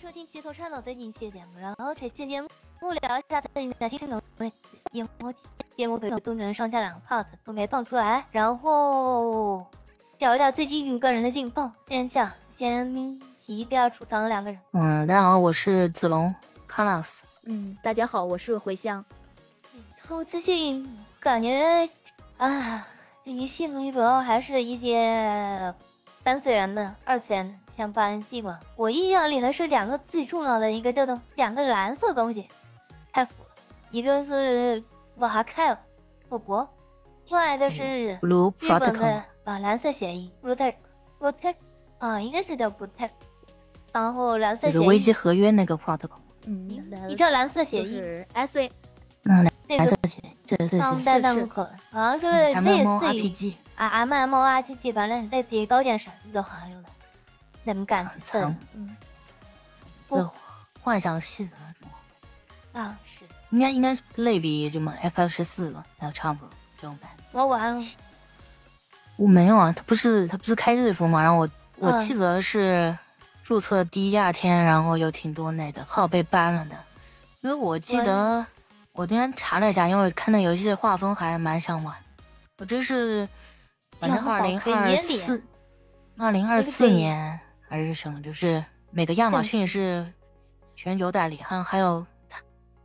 收听节奏差脑最近期节目，然后这期节目聊一下最近的新闻节目，节目都都能上架两个 part 都没放出来，然后聊一聊最近个人的近况。先讲，先提第二储藏两个人。嗯，大家好，我是子龙 c a l a s 嗯，大家好，我是茴香。我最近感觉啊，最近新闻主要还是一些。三次元的二次元相关新闻，我印象里的是两个最重要的一个叫做两个蓝色东西，太腐，一个是瓦哈凯复活，另外的是日本的啊蓝色协议 protect protect 啊应该是叫 protect，然后蓝色协议危机合约那个 protocol，嗯，你知道蓝色协议是 S A，嗯，蓝色协议，这是当代弹幕口，好像是类似于。啊，M M R T T，反正类似于高电神的好像有的，那么感觉，嗯，这幻想系的啊，是，应该应该是类比什么 F F 十四吧，还有差不多这种版。我玩了，我没有啊，他不是他不是开日服嘛，然后我我记得是注册第一二天，然后有挺多那个号被 ban 了的，因为我记得我今天查了一下，因为看那游戏画风还蛮想玩，我这是。反正二零二四，二零二四年还是什么，就是每个亚马逊是全球代理，还还有台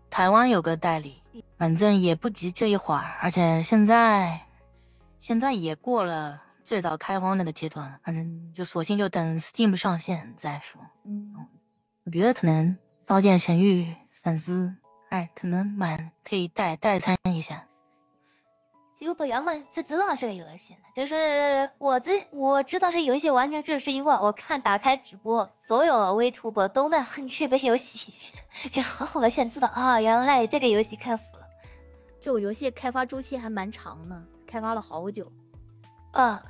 台湾有个代理，反正也不急这一会儿，而且现在现在也过了最早开荒那个阶段，反正就索性就等 Steam 上线再说。嗯，我觉得可能《刀剑神域》粉丝哎，可能蛮可以代代餐一下。其实不原本他知道是个游戏就是我知我知道是游戏，完全就是因为我看打开直播，所有微图播都在哼这个游戏，然后后来才知道啊，原来这个游戏开服了。这个游戏开发周期还蛮长呢，开发了好久。啊，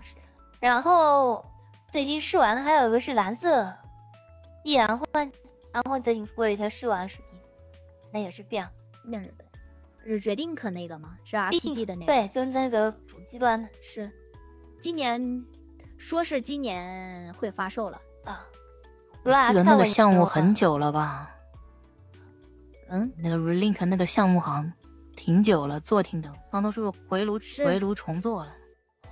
然后最近试玩的还有一个是蓝色，易然换，然后最近出了一条试玩视频，那也是变，那是。是 Redink 那个吗？是 RPG 的那个？对，就是那个主机端的。是，今年说是今年会发售了啊。记得那个项目很久了吧？嗯，那个 Relink 那个项目好像挺久了，做挺久，刚都是回炉回炉重做了，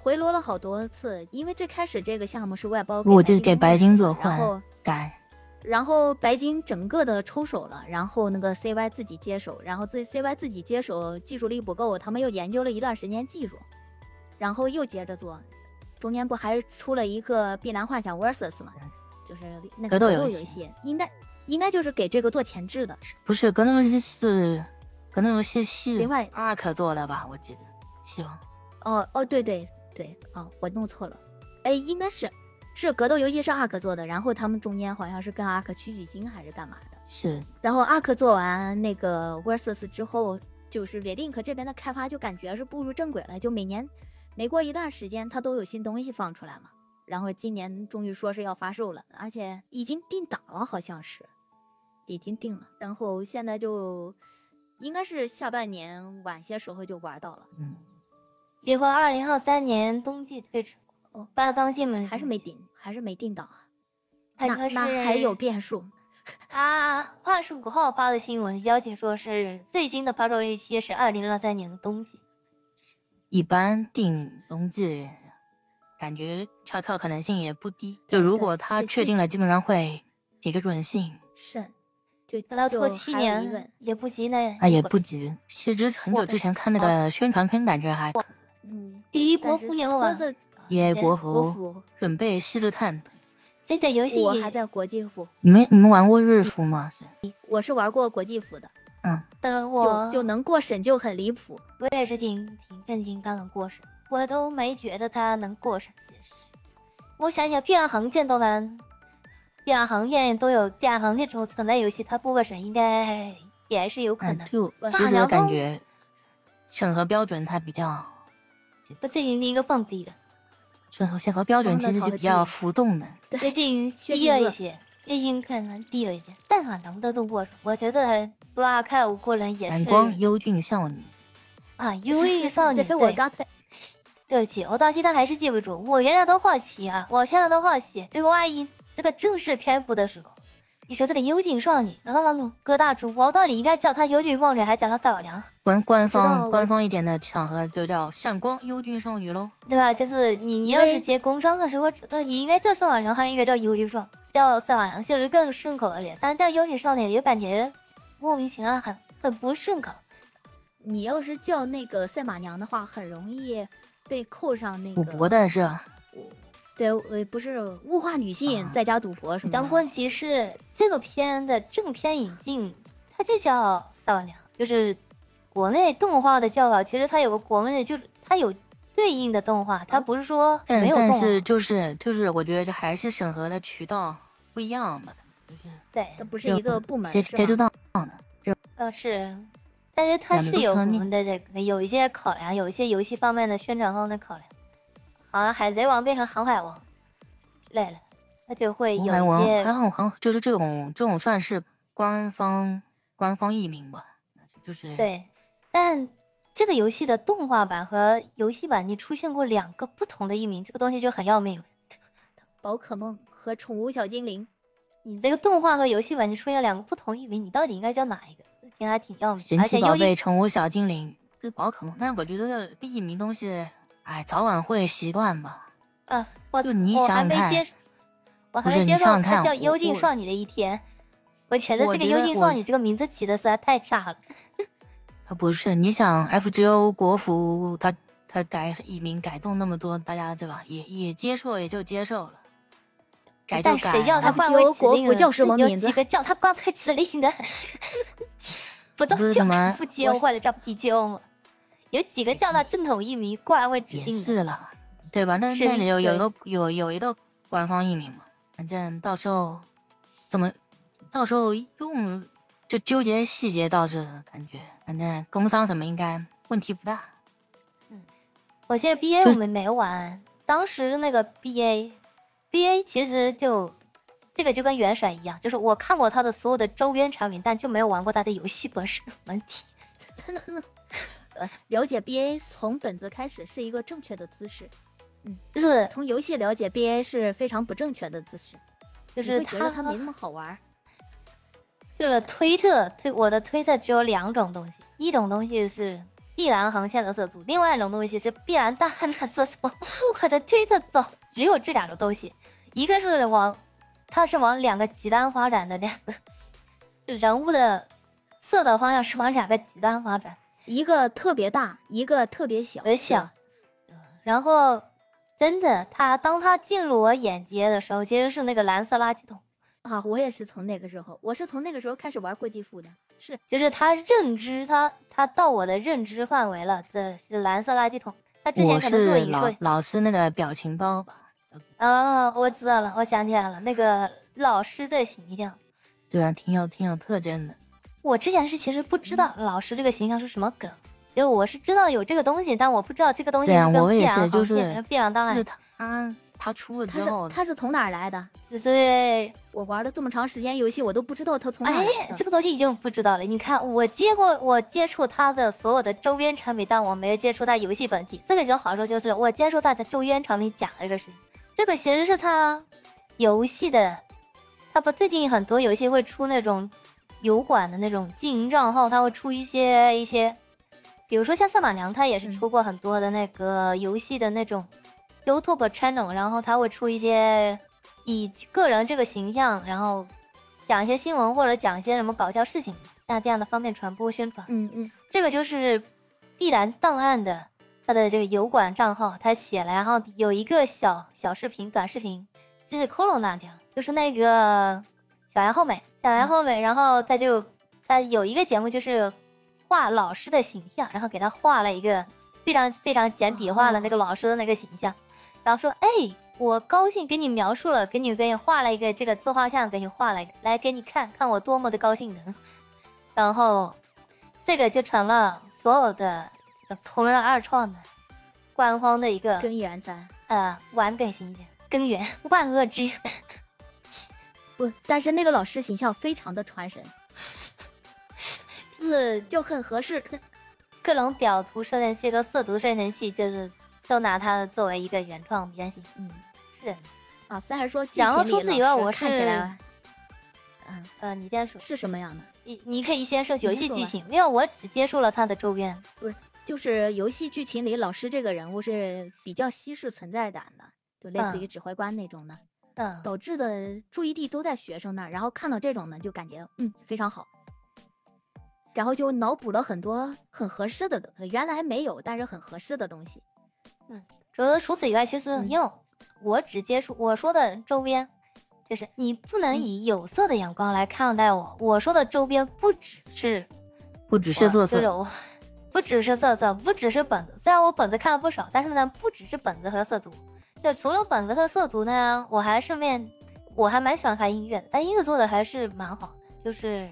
回炉了好多次。因为最开始这个项目是外包，我就是给白金做，然后改。然后白金整个的抽手了，然后那个 CY 自己接手，然后自 CY 自己接手，技术力不够，他们又研究了一段时间技术，然后又接着做，中间不还出了一个《碧蓝幻想 Versus》吗？就是那个格斗游戏，应该应该就是给这个做前置的，不是格斗游戏是格斗游戏是另外 ARK 做的吧？我记得，希望。哦哦，对对对，哦，我弄错了，哎，应该是。是格斗游戏是阿克做的，然后他们中间好像是跟阿克取取经还是干嘛的？是。然后阿克做完那个 Versus 之后，就是 Redink 这边的开发就感觉是步入正轨了，就每年每过一段时间，它都有新东西放出来嘛。然后今年终于说是要发售了，而且已经定档了，好像是已经定了。然后现在就应该是下半年晚些时候就玩到了。嗯。计划二零二三年冬季推出。哦，八当新闻还是没定，还是没定档啊？那那还有变数 啊！话是五号发的新闻，消息说是最新的发售日期是二零二三年的冬季。一般定冬季，感觉跳跳可能性也不低。就如果他确定了，基本上会给个准信。是，就等到拖七年也不急呢。啊，也不急。其实很久之前看那个宣传片，感觉还嗯，第一波互联网。耶国服准备细致看。这个游戏我还在国际服。你们你们玩过日服吗？我是玩过国际服的。嗯，等我就能过审就很离谱。我也是挺挺震惊刚能过审，我都没觉得他能过审。其实我想想，碧岸航线都能，碧岸航线都有碧岸航线抽存在游戏，他过个审应该也是有可能。就其实我感觉审核标准它比较，不是一个放低的。审核标准其实是比较浮动的，最近 低了一些，最近可能低了一些。但凡能的都过我觉得布拉克五过人也是。闪光优俊少女啊，优俊少女。我刚才，对不起，我到现在还是记不住。我原来都好奇啊，我现在都好奇，这个万一这个正式篇幅的时候，你说这个幽禁少女，然后各大主播到底应该叫她幽禁少女，还叫她赛宝娘？官官方官方一点的场合就叫闪光幽禁少女喽。对吧？就是你你要是接工商的时候，那你应该叫赛宝娘，还是应该叫幽禁少？叫赛宝娘其实更顺口一点，但是叫幽禁少女也感觉莫名其妙，很很不顺口。你要是叫那个赛马娘的话，很容易被扣上那个赌博的是吧？对，呃，不是物化女性啊在家赌博什么的。但问题是，这个片的正片引进，它就叫赛宝娘，就是国内动画的叫法。其实它有个国内，就是它有对应的动画，它不是说但没有动画。但是就是就是，我觉得这还是审核的渠道不一样吧，就是对，它不是一个部门，谁是谁知？道呢？呃是，但是它是有我们的这个有一些考量，有一些游戏方面的宣传方面的考量。好像海贼王变成航海王之类的，它就会有些还好好，就是这种这种算是官方官方译名吧，就是对，但这个游戏的动画版和游戏版，你出现过两个不同的译名，这个东西就很要命。宝可梦和宠物小精灵，你这个动画和游戏版，你出现两个不同译名，你到底应该叫哪一个？这听还挺要命。神奇宝贝宠物小精灵这宝可梦，但是我觉得这个译名东西，哎，早晚会习惯吧。啊，我就你我想想看还没接，我还不是你没接受它叫幽静少女的一天。我觉得这个幽静少女这个名字起的实在太炸了。啊，不是，你想 FGO 国服，他他改译名改动那么多，大家对吧？也也接受，也就接受了。改就但改谁叫他了换位指国令了服叫什么有名字几个叫他换位指令的？不都叫不是什么不接或者叫 PGO 吗？有几个叫他正统译名冠位指也定的？是了，对吧？那是那里有有一个有有一个官方译名嘛，反正到时候怎么到时候用就纠结细节倒是感觉，反正工伤什么应该问题不大。嗯我现在 BA 我们没玩，当时那个 BA，BA 其实就这个就跟原神一样，就是我看过他的所有的周边产品，但就没有玩过他的游戏本身问题。呃，了解 BA 从本子开始是一个正确的姿势，就是从游戏了解 BA 是非常不正确的姿势，就是你会觉得它没那么好玩儿。就是推特推我的推特只有两种东西，一种东西是碧蓝航线的色素，另外一种东西是碧蓝大汉的色素。我的推特走只有这两种东西，一个是往它是往两个极端发展的两个人物的色的方向是往两个极端发展。一个特别大，一个特别小，特别小。然后真的，他当他进入我眼界的时候，其实是那个蓝色垃圾桶，啊，我也是从那个时候，我是从那个时候开始玩过继父的，是就是他认知，他他到我的认知范围了的是蓝色垃圾桶。他之前我可能若是老隐若老师那个表情包吧，啊，我知道了，我想起来了，那个老师的形象。对啊，挺有挺有特征的。我之前是其实不知道老师这个形象是什么梗，就我是知道有这个东西，但我不知道这个东西对啊跟我也必然是就是必然档案就是，他他出了他之后是，他是从哪儿来的？就是我玩了这么长时间游戏，我都不知道他从哪哎来，的。这个东西已经不知道了。你看，我接过，我接触他的所有的周边产品，但我没有接触他游戏本体。这个就好说就是，我接触他的周边产品讲了一个事情。这个其实是他游戏的，他不最近很多游戏会出那种油管的那种经营账号，他会出一些一些，比如说像赛马娘，她也是嗯。出过很多的那个游戏的那种 YouTube channel，然后她会出一些以个人这个形象，然后讲一些新闻或者讲一些什么搞笑事情，那这样的方便传播宣传。嗯嗯，这个就是必然档案的他的这个油管账号，他写了，然后有一个小小视频、短视频，就是 Corona 讲，就是那个小杨后美，小杨后美，然后他就他有一个节目就是画老师的形象，然后给他画了一个非常非常简笔画的那个老师的那个形象，然后说，哎。我高兴给你描述了，给你给你画了一个这个自画像，给你画了一个，来给你看看我多么的高兴的。然后这个就成了所有的同人二创的官方的一个根源在呃完梗形象根源万恶之源。不，但是那个老师形象非常的传神，就是就很合适。各种表图生成器和色图生成器，就是都拿它作为一个原创原型。嗯，是，啊，虽然说讲到季芹除此以外我是看起来嗯，呃，你先说，是什么样的？你你可以先说游戏剧情，因为我只接触了他的周边。不是就是游戏剧情里老师这个人物是比较稀释存在感的，就类似于嗯指挥官那种的，嗯，导致的注意力都在学生那儿，然后看到这种呢，就感觉嗯非常好，然后就脑补了很多很合适的东西，原来没有但是很合适的东西。嗯除了除此以外，其实嗯因为我只接触我说的周边，就是你不能嗯以有色的眼光来看待我。我说的周边不只是不只是色色，就是我不只是色色，不只是本子。虽然我本子看了不少，但是呢，不只是本子和色族。就除了本子和色族呢，我还顺便我还蛮喜欢看音乐的，但音乐做的还是蛮好的。就是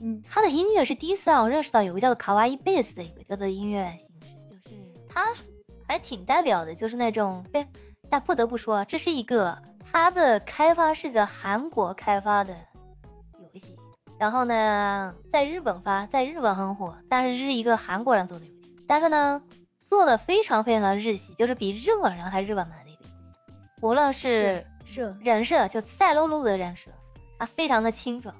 嗯，他的音乐是。第一次让我认识到有个叫做卡哇伊贝斯的一个叫做音乐形式，就是他还挺代表的，就是那种非。但不得不说，这是一个它的开发是个韩国开发的游戏，然后呢，在日本发，在日本很火，但是是一个韩国人做的游戏，但是呢，做的非常非常的日系，就是比日本人还日本版的一个游戏，无论是是。人设，就赛璐璐的人设，啊，非常的清爽，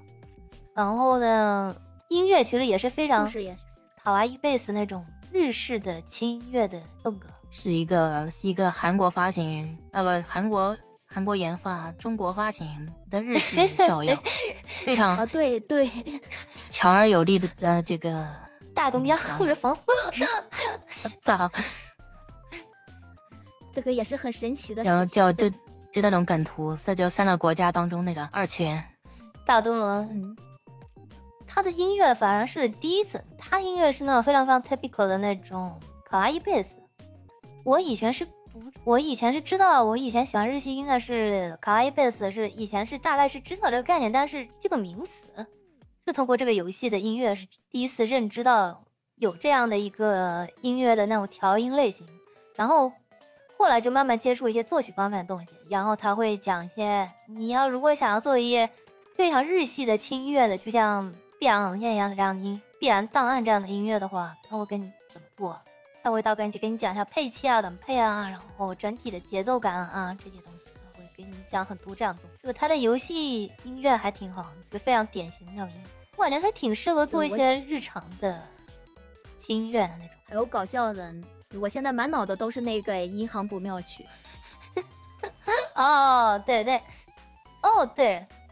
然后呢，音乐其实也是非常事也是卡哇伊贝斯那种日式的轻音乐的风格。是一个是一个韩国发行啊不韩国韩国研发中国发行的日系小样，非常啊，对对，强而有力的呃这个大东家嗯护着防 护，咋这个也是很神奇的然后。叫就就那种梗图，在就三个国家当中那个二次元，大东龙，嗯，他的音乐反而是第一次，他音乐是那种非常非常 typical 的那种卡哇伊贝斯。我以前是不，我以前是知道，我以前喜欢日系音乐是卡哇伊贝斯，是以前是大概是知道这个概念，但是这个名词是通过这个游戏的音乐是第一次认知到有这样的一个音乐的那种调音类型，然后后来就慢慢接触一些作曲方面的东西，然后他会讲一些你要如果想要做一些非常日系的轻乐的，就像必然冷艳一样的这样的音，必然档案这样的音乐的话，他会跟你怎么做？他会到跟你跟你讲一下配器啊，怎么配啊，然后整体的节奏感啊这些东西，他会给你讲很多这样的。就他的游戏音乐还挺好，就非常典型的那种音乐，我感觉还挺适合做一些日常的轻音乐的那种。还有搞笑的，我现在满脑子都是那个《银行不妙曲》。哦，对对，哦对，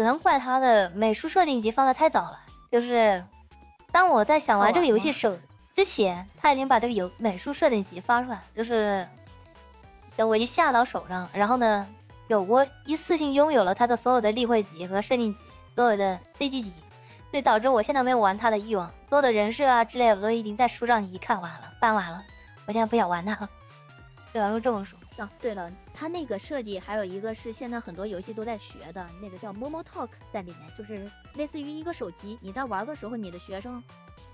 只能怪他的美术设定集放的太早了。就是当我在想玩这个游戏手之前，他已经把这个游美术设定集发出来，就是等我一下到手上，然后呢，有我一次性拥有了他的所有的例会集和设定集，所有的 CG 集，所以导致我现在没有玩他的欲望。所有的人设啊之类的，我都已经在书上一看完了，办完了，我现在不想玩他了。对啊，就这么说。啊，对了，它那个设计还有一个是现在很多游戏都在学的，那个叫 Momo Talk 在里面，就是类似于一个手机，你在玩的时候，你的学生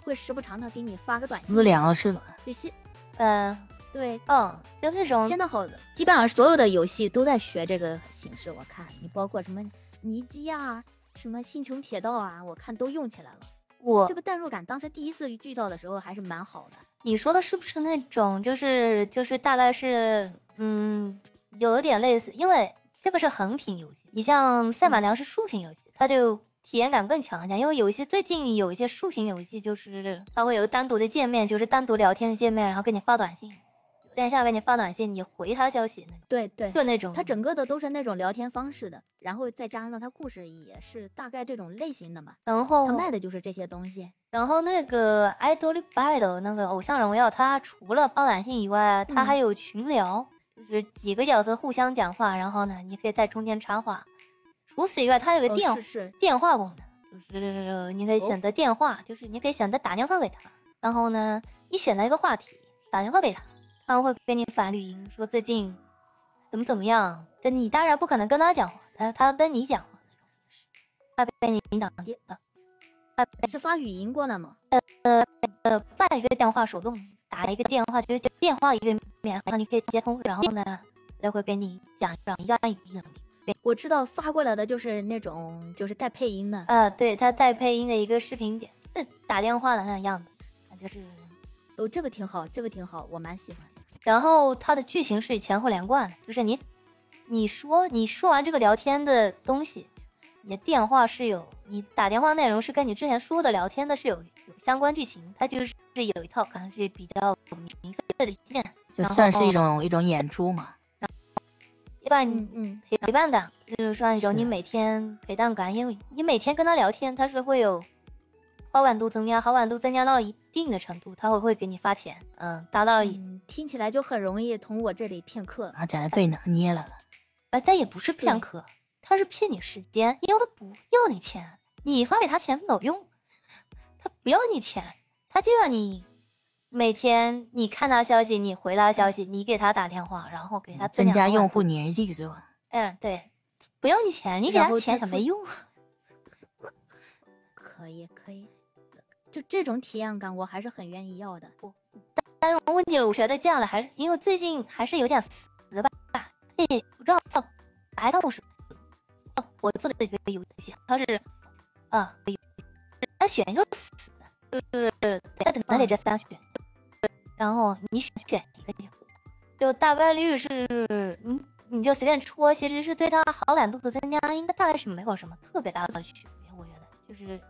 会时不常的给你发个短信私，聊是吧？就现嗯对。嗯，就这种现在好，基本上所有的游戏都在学这个形式。我看你包括什么尼基啊，什么星穹铁道啊，我看都用起来了。我这个代入感，当时第一次遇到的时候还是蛮好的。你说的是不是那种就是就是大概是嗯有点类似，因为这个是横屏游戏，你像赛马娘是竖屏游戏，它就体验感更强一点。因为有一些最近有一些竖屏游戏，就是它会有个单独的界面，就是单独聊天的界面，然后给你发短信，等一下给你发短信，你回他消息对对，就那种。它整个的都是那种聊天方式的，然后再加上它故事也是大概这种类型的嘛。然后它卖的就是这些东西。然后那个 Idol Battle 那个偶像荣耀，它除了发短信以外，它还有群聊，就是几个角色互相讲话，然后呢，你可以在中间插话。除此以外，它有个哦电、电话功能，就是你可以选择电话，就是你可以选择打电话给他，然后呢，你选择一个话题打电话给他，他会给你发语音说最近怎么怎么样。但你当然不可能跟他讲话，他他跟你讲话那种，他给你引导电啊。是发语音过来吗？呃，办一个电话手动打一个电话，就是电话一个面，然后你可以接通，然后呢，他会给你讲一样语音。我知道发过来的就是那种，就是带配音的。呃，对，它带配音的一个视频点，打电话的那样子，就是，哦，这个挺好，这个挺好，我蛮喜欢。然后它的剧情是前后连贯的，就是你，你说你说完这个聊天的东西，你的电话是有，你打电话内容是跟你之前说的聊天的是有有相关剧情，它就是有一套可能是比较明确的线，就算是一种一种演出嘛。陪伴嗯陪伴的，就是说一种你每天陪伴感，因为你每天跟他聊天，他是会有好感度增加，好感度增加到一定的程度，他会会给你发钱，嗯，达到听起来就很容易从我这里骗课，把钱被拿捏了，哎，但也不是骗客，他是骗你时间，因为他不要你钱，你发给他钱没有用，他不要你钱，他就要你。每天你看到消息，你回他消息，你给他打电话，然后给他增加用户粘性，是吧？嗯，对，不要你钱，你给他钱他没用。可以，可以，就这种体验感，我还是很愿意要的。不，但是问题我觉得这样的还是因为最近还是有点死吧。哎，不知道白道是哦，我做的这个游戏，它是啊，他选一个死，就是得等得这三选。然后你选选一个地方，就大概率是你你就随便戳，其实是对他好感度的增加，应该大概是没有什么特别大的区别。我觉得就是，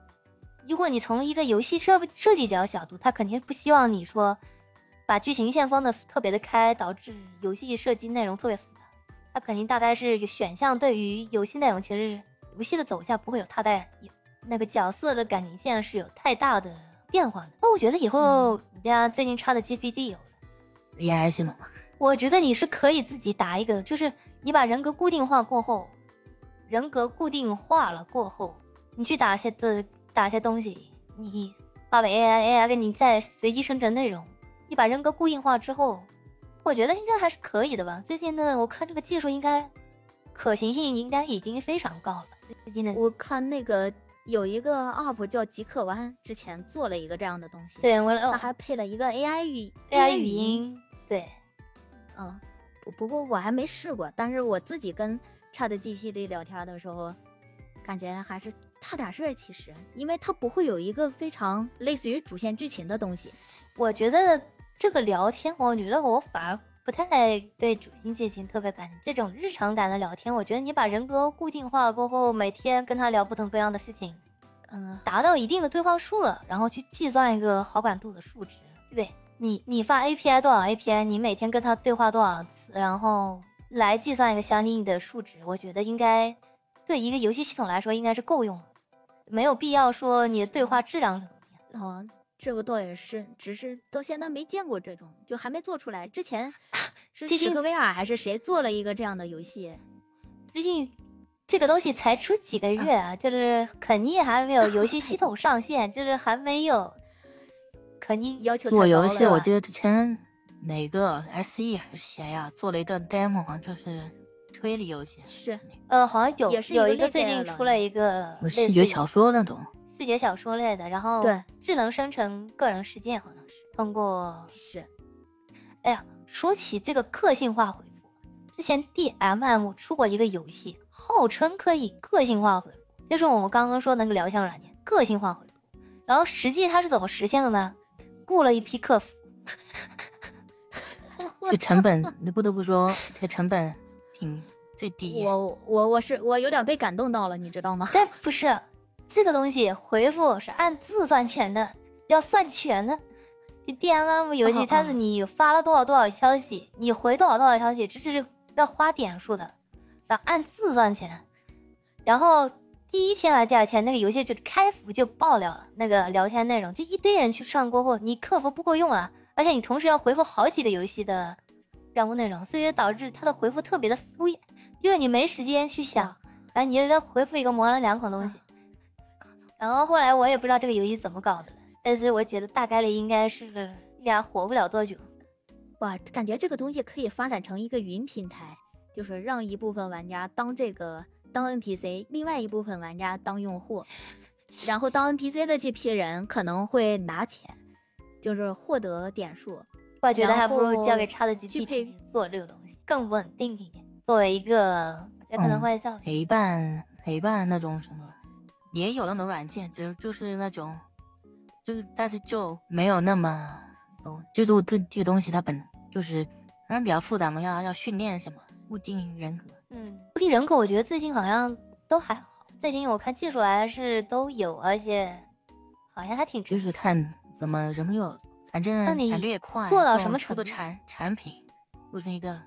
如果你从一个游戏设设计角角度，他肯定不希望你说把剧情线封的特别的开，导致游戏设计内容特别复杂。他肯定大概是选项对于游戏内容，其实游戏的走向不会有太大那个角色的感情线是有太大的。变化的，那我觉得以后人家最近插的 GPT 有了，AI 系统我觉得你是可以自己打一个，就是你把人格固定化过后，人格固定化了过后，你去打些的打些东西，你发给 AI，AI 给你再随机生成内容。你把人格固定化之后，我觉得应该还是可以的吧。最近呢，我看这个技术应该可行性应该已经非常高了。最近的我看那个。有一个 UP 叫极客湾，之前做了一个这样的东西，对，我他还配了一个 AI 语 AI 语音，对，嗯，不不过我还没试过，但是我自己跟 ChatGPT 聊天的时候，感觉还是差点事儿。其实，因为它不会有一个非常类似于主线剧情的东西。我觉得这个聊天，我觉得我反而。不太对主线剧情特别感，这种日常感的聊天，我觉得你把人格固定化过后，每天跟他聊不同各样的事情，嗯，达到一定的对话数了，然后去计算一个好感度的数值，对不对？你你发 API 多少 API，你每天跟他对话多少次，然后来计算一个相应的数值，我觉得应该对一个游戏系统来说应该是够用了，没有必要说你的对话质量怎么样。这个倒也是，只是到现在没见过这种，就还没做出来。之前是史克威尔还是谁做了一个这样的游戏？最近这个东西才出几个月啊，就是肯定还没有游戏系统上线，就是还没有，肯定要求做游戏。我记得之前哪个 S E 还是谁呀，做了一个 demo，就是推理游戏。是，呃，好像有有一个最近出了一个视觉小说那种。视觉小说类的，然后对智能生成个人事件，好像是通过是。哎呀，说起这个个性化回复，之前 D M M 出过一个游戏，号称可以个性化回复，就是我们刚刚说那个聊天软件个性化回复。然后实际它是怎么实现的呢？雇了一批客服，这个成本，你不得不说，这个成本挺最低。我我我是我有点被感动到了，你知道吗？但不是。这个东西回复是按字算钱的，要算钱的。你 D M M 游戏它是你发了多少多少消息，你回多少多少消息，这是要花点数的，然后按字算钱。然后第一天还是第二天，那个游戏就开服就爆了，那个聊天内容就一堆人去上过后，你客服不够用啊，而且你同时要回复好几个游戏的任务内容，所以导致他的回复特别的敷衍，因为你没时间去想，然后你就再回复一个模棱两可的东西。然后后来我也不知道这个游戏怎么搞的，但是我觉得大概率应该是俩活不了多久。哇，感觉这个东西可以发展成一个云平台，就是让一部分玩家当这个当 NPC，另外一部分玩家当用户。然后当 NPC 的这批人可能会拿钱，就是获得点数。我觉得还不如交给 Chat 去 GPT 做这个东西，更稳定一点。作为一个，也可能嗯会效陪伴陪伴那种什么，也有那种软件，就就是那种，就是但是就没有那么走，就是我这这个东西它本就是反正比较复杂嘛，要要训练什么物竞人格。嗯，固定人格我觉得最近好像都还好，最近我看技术还是都有，而且好像还挺就是看怎么什么有，反正那你感觉也快，做到什么程度的产产品，做成一个啊。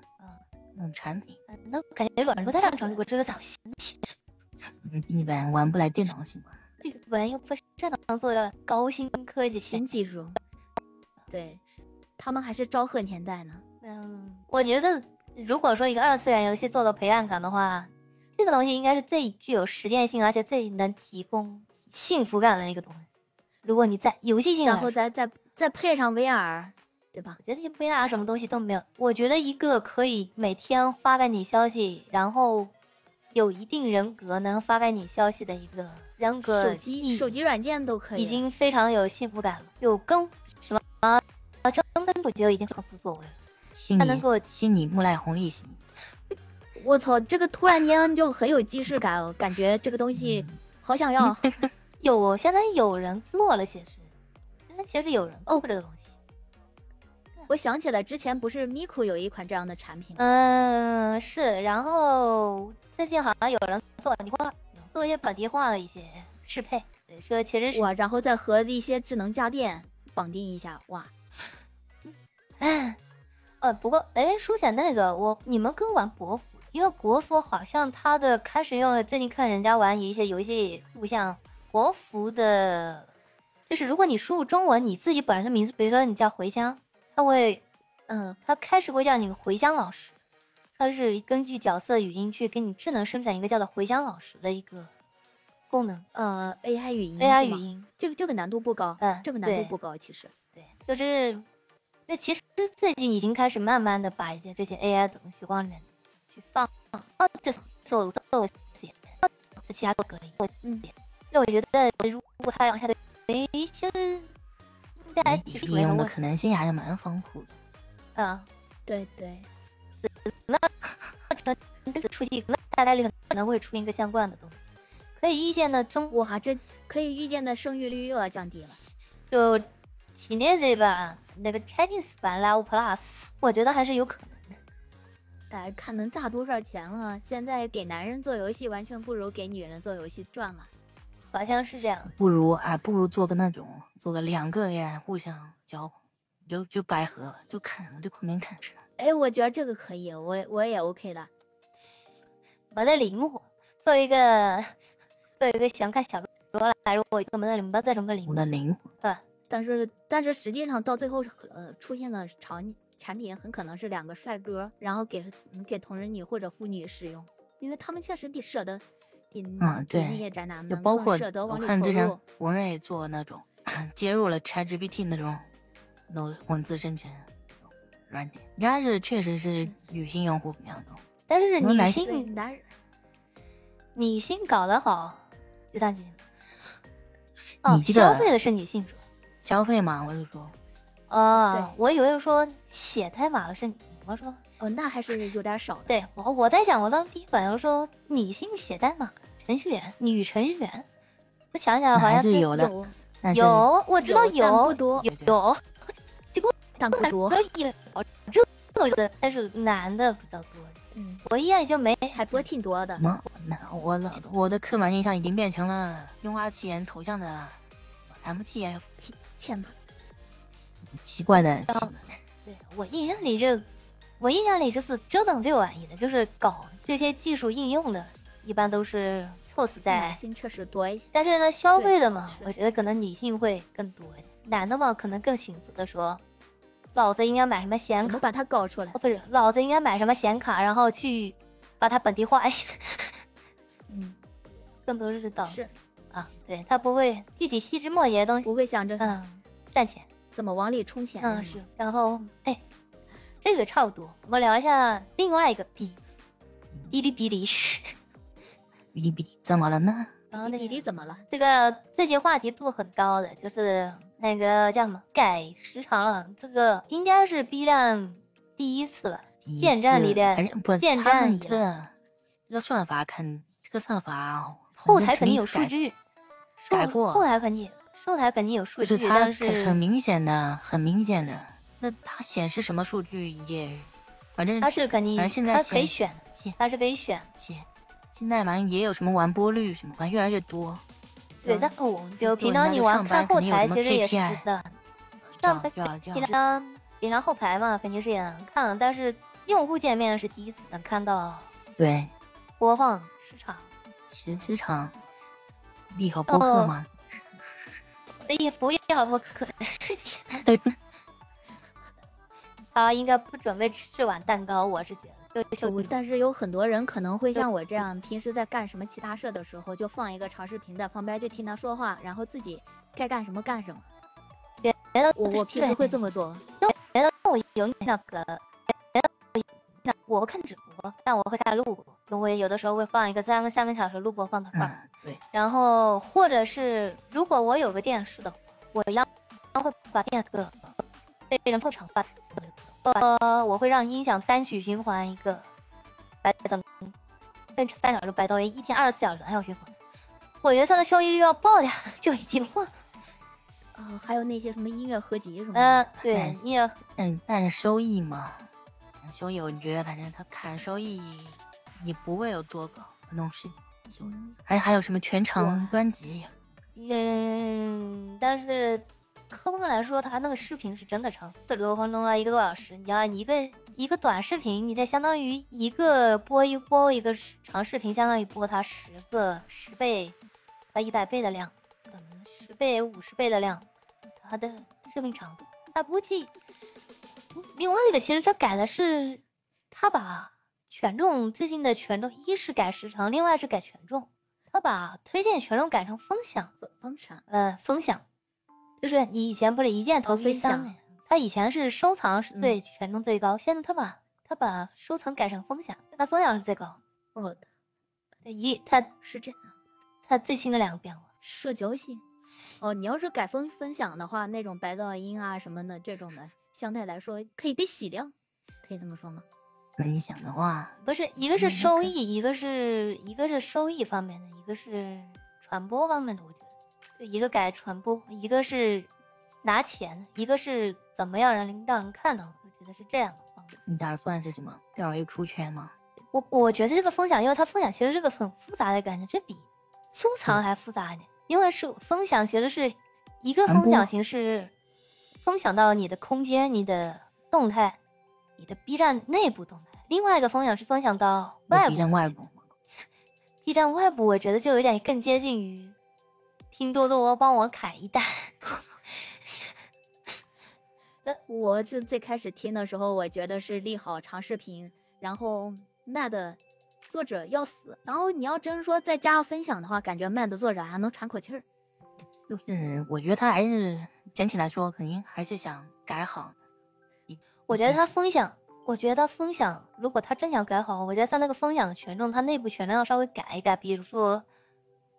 嗯产品，嗯那感觉软不太擅长，如果这个早新奇，嗯一般玩不来电脑型嘛。日本又不是能做到高新科技新技术，对他们还是昭和年代呢。嗯，我觉得如果说一个二次元游戏做到陪伴感的话，这个东西应该是最具有实践性，而且最能提供幸福感的一个东西。如果你在游戏性然后再再再配上 VR，对吧？我觉得 VR 什么东西都没有。我觉得一个可以每天发给你消息，然后有一定人格能发给你消息的一个人格，手机手机软件都可以，已经非常有幸福感了。有更什么啊？根本不就已经很无所谓了。他能给我心里木赖红利型，我操，这个突然间就很有既视感哦，感觉这个东西好想要。有现在有人做了，其实现在其实有人做这个东西。我想起来之前不是 Miku 有一款这样的产品？嗯，是。然后最近好像有人做本地化，做一些本地化的一些适配。对，这其实是哇，然后再和一些智能家电绑定一下，哇，嗯，呃，不过哎，说起来那个，我你们跟玩国服，因为国服好像它的开始用，最近看人家玩一些游戏录像，国服的，就是如果你输入中文，你自己本人的名字，比如说你叫茴香，它会，嗯，他开始会叫你回乡老师，他是根据角色语音去给你智能生成一个叫做回乡老师的一个功能呃，AI 语音，AI，语音，这个这个难度不高，嗯这个难度不高，其实。对，就是，因为其实最近已经开始慢慢的把一些这些 AI 的东西往里面去放，啊，这做做写，这其他都可以。我嗯，那我觉得如果他往下应该应用的可能性还是蛮丰富的。啊，对对，那这个出现那大概率可能会出一个相关的东西，可以预见的中哇，这可以预见的生育率又要降低了。就 Chinese 版那个 Chinese 版 Love Plus，我觉得还是有可能的。大家看能炸多少钱了？现在给男人做游戏完全不如给女人做游戏赚了。好像是这样，不如啊，不如做个那种，做个两个呀，互相交换，就就白合，就看我就旁边看吃。哎，我觉得这个可以，我我也 OK 的。没得灵活。作为一个作为一个想看小说来说，我根本没得这么灵活我的，灵魂，但是但是实际上到最后呃出现的场产品很可能是两个帅哥，然后给嗯给同人女或者妇女使用，因为他们确实得舍得给嗯对给那些宅男们就包括我看之前投入。国内做那种接入了 ChatGPT 那种那种文字生成软件，应该是确实是女性用户比较多。但是女性男人女性搞得好，就算几哦，你这个消费的是女性？消费嘛，我就说，哦对，我以为说写代码的是你，我说哦，那还是有点少的。对我我在想，我当时第一反应说女性写代码程序员，女程序员，我想想好像是有的，有，我知道有有多有有，但不多。但是男的比较多。嗯，我一眼就没还不挺多的。妈？那我的我的刻板印象已经变成了用花器人头像的 MTF 欠吧。奇怪的对我印象里这，我印象里就是折腾这玩意的，就是搞这些技术应用的，一般都是凑死在男。性确实多一些。但是呢，消费的嘛，我觉得可能女性会更多一点，男的嘛可能更寻思的说，老子应该买什么显卡怎么？把它搞出来哦，？不是，老子应该买什么显卡，然后去把它本地化。哎，嗯，更多是导是啊，对他不会具体细枝末节的东西不，会想着嗯，赚钱。怎么往里充钱。嗯，是。然后，哎，这个差不多。我们聊一下另外一个哔，哔哩哔哩。哔哩哔哩怎么了呢？然后那 GPT 怎么了？这个最近话题度很高的，就是那个叫什么改时长了，这个应该是 B 站第一次吧？建站里的建站以这个这个算法肯这个算法后台肯定有数据，后改过后台肯定后台肯定有数据，就是它但很明显的，很明显的。那它显示什么数据也，反正它是肯定反正现在它可以选，它是可以选。现现在反正也有什么完播率什么，反正越来越多。对，嗯但我就平常你玩看后台其实也是道，上平常平常后排嘛肯定是也能看，但是用户界面是第一次能看到对播放市场。时时长，利好播客哦嘛。也不要不可，对，他应该不准备吃碗蛋糕，我是觉得。但是有很多人可能会像我这样，平时在干什么其他事的时候，就放一个长视频在旁边，就听他说话，然后自己该干什么干什么。别的我我平时会这么做。别的我有那个，别的那我看直播，但我会看录播，我也有的时候会放一个三个三个小时录播放到这儿。嗯，对，然后或者是如果我有个电视的话，我一样会把电视被人破场把呃，我会让音响单曲循环一个白怎分三小时白噪音，一天二十四小时还要循环。我觉得它的收益率要爆呀，就已经换。啊、还有那些什么音乐合集什么的。嗯，对嗯，音乐嗯但是收益嘛，收益我觉得反正他砍收益也不会有多高，可能是。嗯还还有什么全程专辑，嗯，但是客观来说，他那个视频是真的长，四十多分钟啊，一个多小时。你要一个一个短视频，你得相当于一个播一播一个长视频，相当于播它十个十倍，它一百倍的量，可能十倍五十倍的量，它的视频长度。他估计另外一个其实他改的是，他把权重最近的权重，一是改时长，另外是改权重。他把推荐权重改成分享，分分享呃，分享，就是你以前不是一键投哦分享？他以前是收藏是最嗯权重最高，现在他把他把收藏改成分享，他分享是最高。哦，对一他是这样。他最新的两个变化，社交性。哦，你要是改分分享的话，那种白噪音啊什么的这种的，相对来说可以被洗掉，可以这么说吗？分享的话，不是一个是收益，一个是一个是收益方面的，一个是传播方面的。我觉得，就一个改传播，一个是拿钱，一个是怎么样让人让人看到。我觉得是这样的方式。你打算是什么？掉入出圈吗？我我觉得这个分享，因为它分享其实是个很复杂的感觉，这比收藏还复杂一点。因为是分享，其实是一个分享形式，分享到你的空间、你的动态、你的 B 站内部动态；另外一个分享是分享到外部。B 站外部，B 站外部，我觉得就有点更接近于拼多多帮我砍一单。我是最开始听的时候，我觉得是利好长视频，然后 Mad 作者要死，然后你要真说再加上分享的话，感觉 Mad 作者还能喘口气儿。就是我觉得他还是整体来说肯定还是想改好。我觉得他分享，我觉得他分享，如果他真想改好，我觉得他那个分享的权重，他内部权重要稍微改一改。比如说，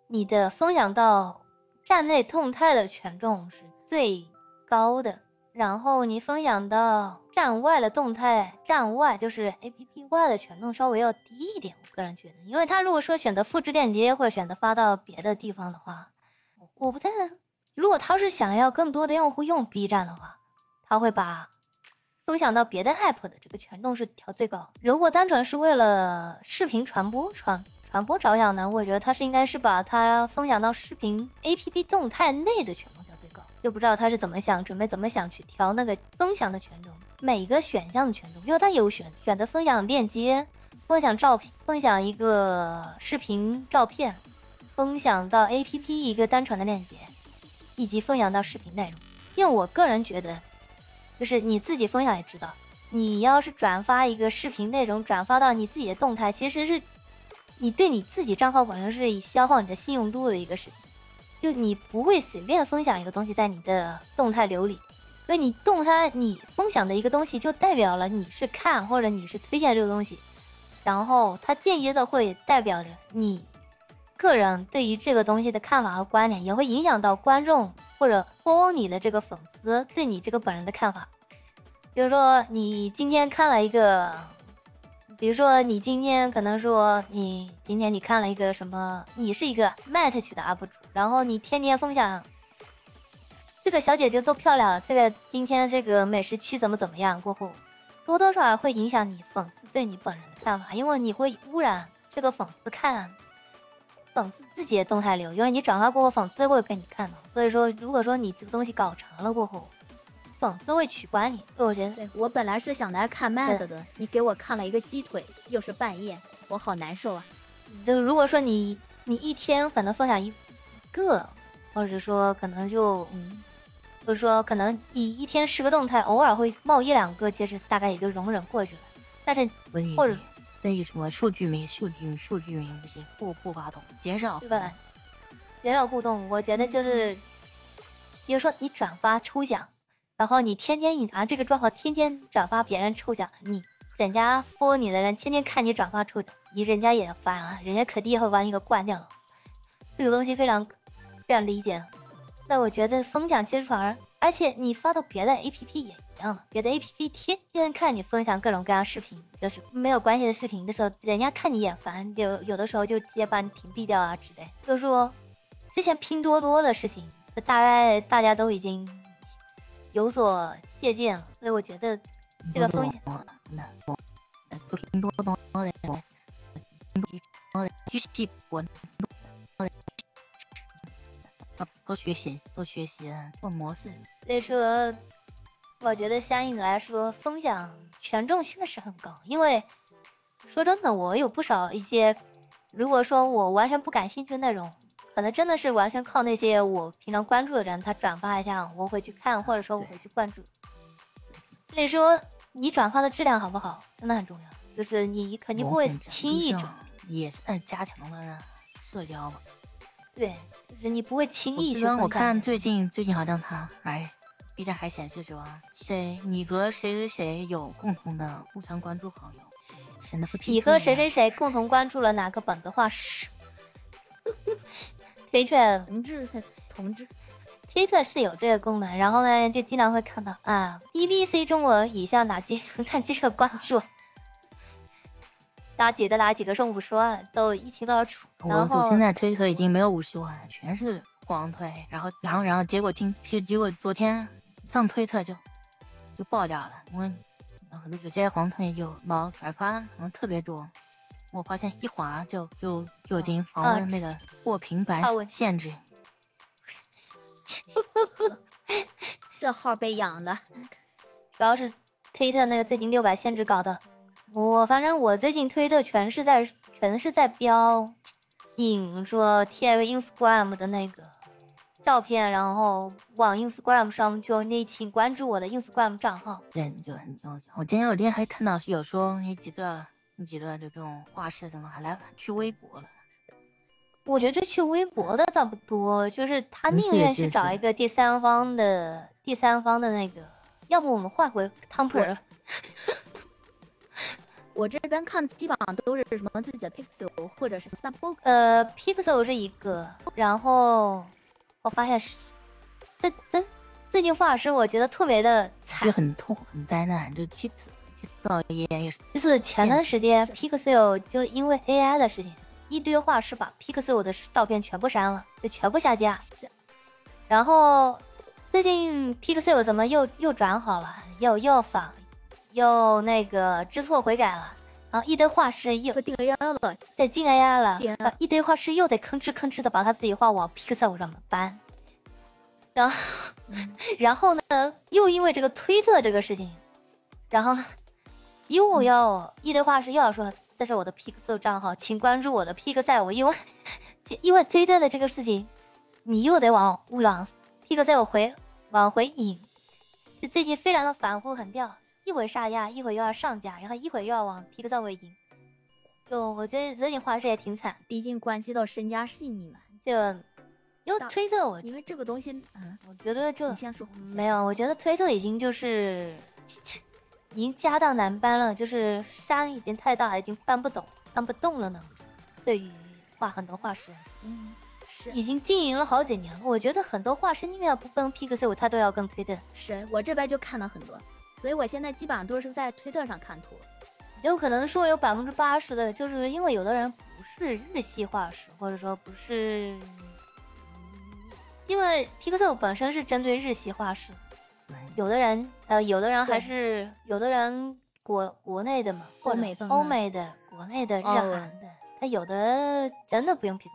你的分享到站内动态的权重是最高的，然后你分享到站外的动态，站外就是 A P P 外的权重稍微要低一点。我个人觉得，因为他如果说选择复制链接或者选择发到别的地方的话，我不太，如果他是想要更多的用户用 B 站的话，他会把分享到别的 app 的这个权重是调最高。如果单纯是为了视频传播传传播着想呢，我觉得他是应该是把它分享到视频 app 动态内的权重调最高。就不知道他是怎么想，准备怎么想去调那个分享的权重，每个选项的权重，因为他有选选择分享链接、分享照片、分享一个视频照片、分享到 app 一个单纯的链接，以及分享到视频内容。因为我个人觉得。就是你自己分享也知道，你要是转发一个视频内容，转发到你自己的动态，其实是你对你自己账号本身是以消耗你的信用度的一个事情。就你不会随便分享一个东西在你的动态流里，所以你动态你分享的一个东西，就代表了你是看或者你是推荐这个东西，然后它间接的会代表着你个人对于这个东西的看法和观点，也会影响到观众或者包括你的这个粉丝对你这个本人的看法。比如说，你今天看了一个，比如说你今天可能说你今天你看了一个什么，你是一个 Mat 区的 UP 主，然后你天天分享这个小姐姐多漂亮，这个今天这个美食区怎么怎么样，过后多多少少会影响你粉丝对你本人的看法，因为你会污染这个粉丝看。粉丝自己的动态流，因为你转发过后，粉丝会被你看到。所以说，如果说你这个东西搞长了过后，粉丝会取关你。我觉得，我本来是想来看 Mad 的，你给我看了一个鸡腿，又是半夜，我好难受啊。就如果说你你一天可能分享一个，或者说可能就嗯，就是说可能你一天十个动态，偶尔会冒一两个，其实大概也就容忍过去了。但是或者。所以什么数据名、数据、数据名不行，不不发动，减少对吧？减少互动，我觉得就是，比如说你转发抽奖，然后你天天隐藏这个账号，天天转发别人抽奖，你人家烦你的人天天看你转发抽奖，你人家也烦了，人家肯定会把你给关掉了。这个东西非常非常理解，那我觉得分享其实反而，而且你发到别的 APP 也一样。别的 A P P 天天看你分享各种各样视频，就是没有关系的视频的时候，人家看你眼烦，有有的时候就直接把你屏蔽掉啊之类。就是说，之前拼多多的事情，大概大家都已经有所借鉴了，所以我觉得这个风险。拼多学习，多学习做模式。所以说。我觉得相应的来说，风险权重确实很高。因为说真的，我有不少一些，如果说我完全不感兴趣的内容，可能真的是完全靠那些我平常关注的人，他转发一下，我会去看，或者说我会去关注。所以说，你转发的质量好不好，真的很重要。就是你肯定不会轻易转，也算加强了社交吧。对，就是你不会轻易去。我看最近最近好像他哎。B 站还显示说，谁你和谁谁谁有共同的互相关注好友，你和谁谁谁共同关注了哪个本子画师？推特重置才重置，推特是有这个功能，然后呢就经常会看到啊，BBC 中国以下哪几看这 个关注，哪几的哪几个是五十万，都一清二楚。我我现在推特已经没有五十万，全是黄推，然后然后然后结果今结果昨天。上推特就就爆掉了，我有些黄推就毛转发可能特别多，我发现一滑就就就已经访问那个过平板限制。这号被养的，主要是推特那个最近六百限制搞的。我反正我最近推特全是在全是在标引说贴 Instagram 的那个。照片，然后往 Instagram 上就那请关注我的 Instagram 账号。对，就很重要。我今天有天还看到是有说那几个那几个这种画师怎么还来去微博了？我觉得这去微博的倒不多，就是他宁愿去找一个第三方的第三方的那个，要不我们换回汤普尔。我这边看基本上都是什么自己的 Pixel 或者是 s u b o 呃，Pixel 是一个，然后。我发现是，这这最近画师我觉得特别的惨，很痛很灾难。就 Pixel 也也是，就是前段时间 Pixel 就因为 AI 的事情，一堆画师把 Pixel 的照片全部删了，就全部下架。然后最近 Pixel 怎么又又转好了，又又仿，又那个知错悔改了。然后一堆画师又进 AI 了，在进 AI 了，一堆画师又得吭哧吭哧的把他自己画往 Pixel 上面搬，然后，然后呢，又因为这个推特这个事情，然后又要一堆话是又要说这是我的 Pixel 账号，请关注我的 Pixel，因为 因为推特的这个事情，你又得往往 Pixel 回往回引，最近非常的反复横跳。一会下架，一会又要上架，然后一会又要往 Pixel 尾赢，就我觉得这近话是也挺惨，毕竟关系到身家性命嘛。就又推测我，因为这个东西，嗯，我觉得就没有，我觉得推测已经就是已经加到难搬了，就是山已经太大，已经搬不动，搬不动了呢。对于画很多画师，嗯，是已经经营了好几年了。我觉得很多画师宁愿不更 Pixel，他都要更推特。是我这边就看了很多，所以我现在基本上都是在推特上看图。有可能说有百分之八十的，就是因为有的人不是日系画师，或者说不是，因为 Pixel 本身是针对日系画师，对有的人呃，有的人还是有的人国国内的嘛，或者欧美风的欧美的、国内的、日哦。韩的，他有的真的不用 Pixel，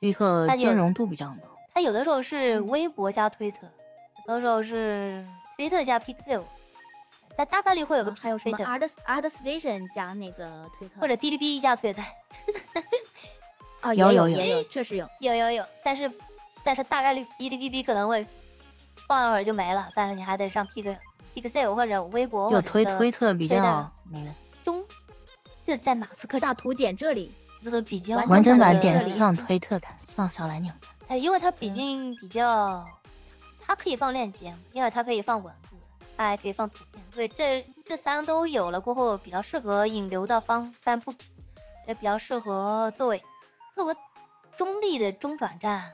一个它兼容度比较高。他有的时候是嗯。微博加推特，有的时候是推特加 Pixel，但大概率会有个啊还有什么 Art Art Station 加那个推特，或者哔哩哔哩加推特。啊有有有有，确实有。有有有，但是但是大概率哔哩哔哩可能会放一会儿就没了，但是你还得上 P 个 Pixel 或者微博有推推特比较那个中，就在马斯克大图简这里，这个比较完完整版的这里点上推特的上小蓝鸟。哎，因为它毕嗯竟比较，它可以放链接，因为它可以放文字，它还可以放图片，所以这这三个都有了过后，比较适合引流的方三步，也比较适合作为作为中立的中转站。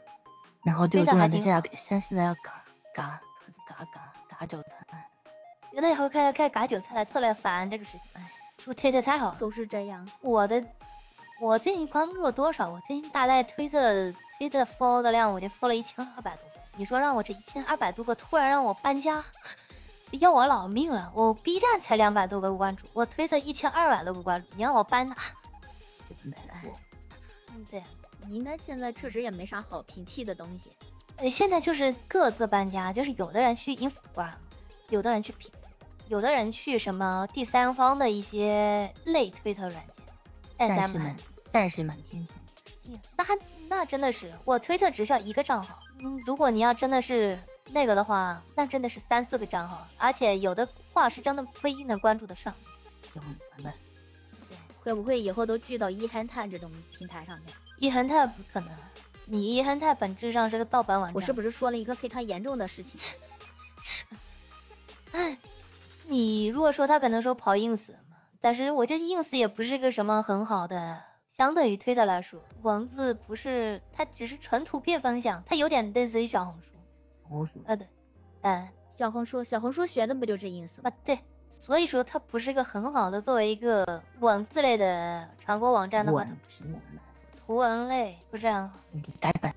然后对的还挺好现在现现在要嘎嘎嘎嘎嘎韭菜，觉得以后开开嘎韭菜了，特别烦这个事情。哎，说推特太好。都是这样。我的，我最近关注了多少？我最近大概推测推测 follow 的量，我就 follow 了一千二百多。你说让我这一千二百多个突然让我搬家，要我老命了！我 B 站才两百多个关注，我推测一千二百多个关注，你让我搬哪？哎，嗯，对。你应该现在确实也没啥好平替的东西。呃，现在就是各自搬家，就是有的人去 Instagram，有的人去 P，有的人去什么第三方的一些类推特软件，但咱们赛事满赛事满天星。那那真的是，我推特只需要一个账号。嗯，如果你要真的是那个的话，那真的是三四个账号，而且有的话是真的不一定能关注得上。就很烦的。会不会以后都聚到一憨探这种平台上去？一恒泰不可能，你一恒泰本质上是个盗版网站。我是不是说了一个非常严重的事情？哎，你如果说他可能说跑 ins 嘛，但是我这 ins 也不是个什么很好的，相对于推特来说，文字不是，它只是纯图片方向，它有点类似于小红书。我呃，对，嗯，小红书，小红书学的不就这 ins 吗？啊对，所以说它不是一个很好的作为一个文字类的传播网站的话，它不是图文类不是啊？你。改版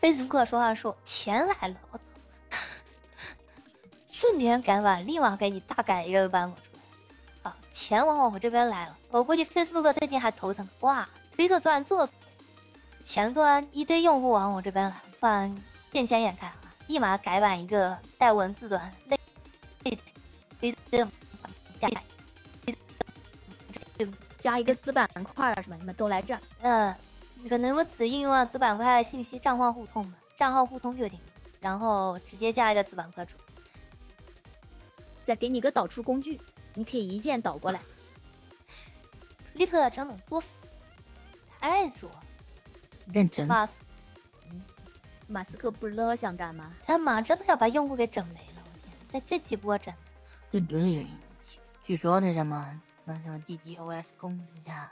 Facebook 说话术钱来了，我操！瞬间改版，立马给你大改一个版本出来。啊，钱往我这边来了，我估计 Facebook 最近还头疼。哇，推特突然做前端一堆用户往我这边来，突然见钱眼开啊，立马改版一个带文字端类类推特改。加一个子板块啊什么？你们都来这儿。呃，可能我只应用了子板块信息账号互通吧，账号互通就行，然后直接加一个子板块出。再给你个导出工具，你可以一键导过来。利特真的作死，太作，认真。骂死！马斯克不知道想干嘛？他妈真的要把用户给整没了，我天！在这几波整的，这不是据说那什么什么什么 DDoS 攻击啊，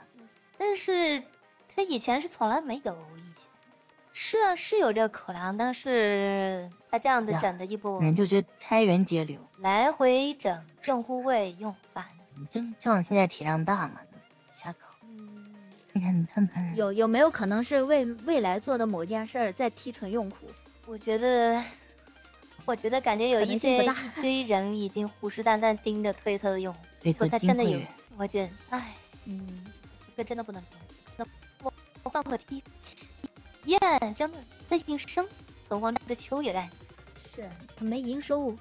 但是他以前是从来没有，以前是啊是有这个口粮，但是他这样子整的一波，人就觉得开源节流。来回整，用户会用烦。你这像现在体量大嘛，瞎搞。嗯，你看你看看，有有没有可能是为未来做的某件事儿在提纯用户？我觉得，我觉得感觉有一堆能性不大一堆人已经虎视眈眈盯着推特的用户，推特说他真的有我觉得，哎，嗯，这个真的不能说。那我我放个屁耶，真的最近生死存亡之秋也感是他没营收，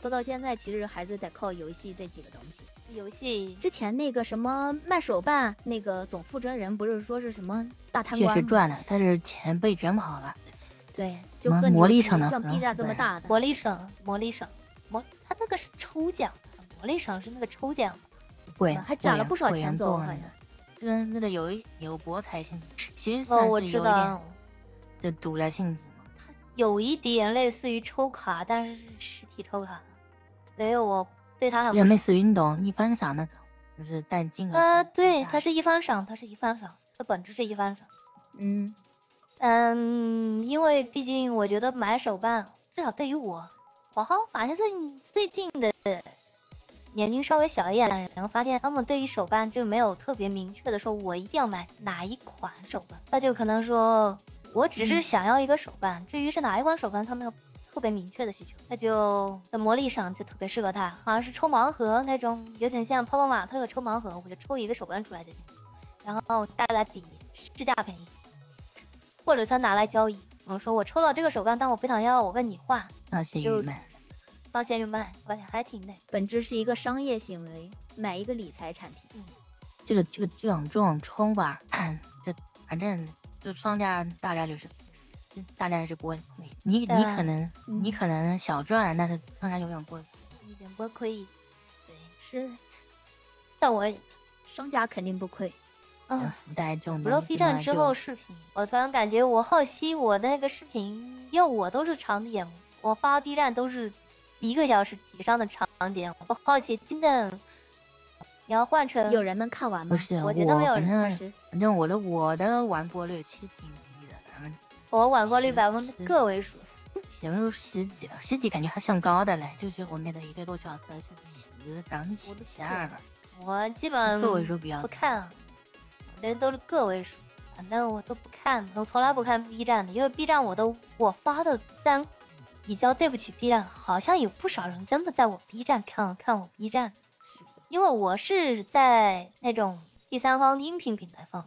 做到现在其实还是得靠游戏这几个东西。游戏之前那个什么卖手办那个总负责人不是说是什么大贪官吗？实赚了，但是钱被卷跑了。对，就和你魔力省的像很 B 站这么大的，魔力省，魔力省，魔他那个是抽奖，魔力省是那个抽奖的。贵还攒了不少钱走，好像。这个那个有一有博彩性质，其实哦，算我知是有一点道，的赌来性质嘛。有一点类似于抽卡，但是是实体抽卡，没有我对他很不有点类似于你懂一番赏那种，就是但金额呃，挺对，大它是一番赏，它是一番赏，它本质是一番赏。嗯，嗯，因为毕竟我觉得买手办，至少对于我，我好像发现最近最近的年龄稍微小一点的人，然后发现他们对于手办就没有特别明确的说，我一定要买哪一款手办，那就可能说我只是嗯。想要一个手办，至于是哪一款手办，他没有特别明确的需求，那就在魔力上就特别适合他，好像是抽盲盒那种，有点像泡泡玛特抽盲盒，我就抽一个手办出来就行，然后带来比市价便宜，或者他拿来交易，我说我抽到这个手办，但我不想要，我跟你换，那些就郁闷。放闲就卖，我还挺那。本质是一个商业行为，买一个理财产品。这个这个这种这种冲吧，这反正就商家大概率是，大概率是不会亏。你你可能你嗯可能小赚，但是商家永远不会。一点不亏。对，是，但我商家肯定不亏。嗯，福袋这种不到东西 B 站之后视频，我突然感觉我后期我那个视频，要我都是长的眼，我发 B 站都是一个小时以上的场景。我好奇真的，你要换成有人能看完吗？不是我觉得没有人反正反正我的我的完播率其实挺低的，百分之我完播率百分之个位数。写不出十几了，十几感觉还算高的嘞，就是我们的一个多小时是十，然后十十二吧，我基本个位数比较不看啊，我这都是个位数，反正我都不看，我从来不看 B 站的，因为 B 站我都我发的三，比较对不起 B 站，好像有不少人真的在我 B 站看看我 B 站因为我是在那种第三方音频平台放，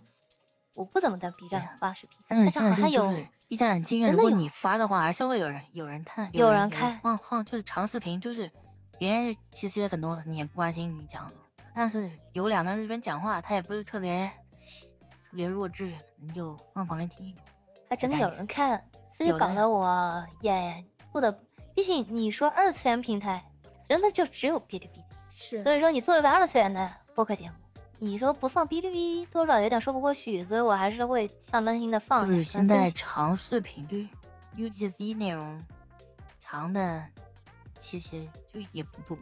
我不怎么在 B 站发视频，但是好像有 B 站经验，真的有如果你发的话，还是会有人有人看，有人人看就是长视频，就是别人其实很多你也不关心你讲，但是有两个人讲话，他也不是特别特别弱智，你就放旁边听。还真的有人看，所以搞得我也不得不，毕竟你说二次元平台，真的就只有哔哩哔哩。是所以说你做一个二次元的播客节目，你说不放哔哩哔哩，多少有点说不过去，所以我还是会象征性的放就是现在长视频对 UGC 内容长的，其实就也不多。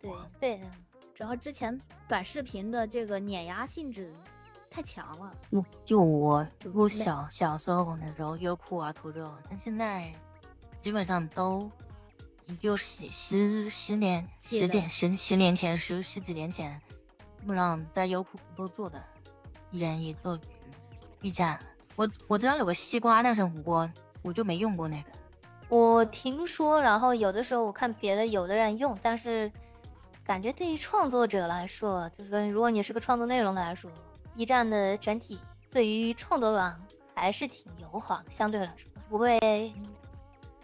对对的，主要之前短视频的这个碾压性质太强了。就就我我小小时候那时候优酷啊、土豆，但现在基本上都有十十十年、十几十十年前、十十几年前，基本上在优酷都做的，一人一个 B 站。我我知道有个西瓜，但是我我就没用过那个。我听说，然后有的时候我看别的有的人用，但是感觉对于创作者来说，就是说如果你是个创作内容来说，B 站的整体对于创作者还是挺友好的，相对来说不会。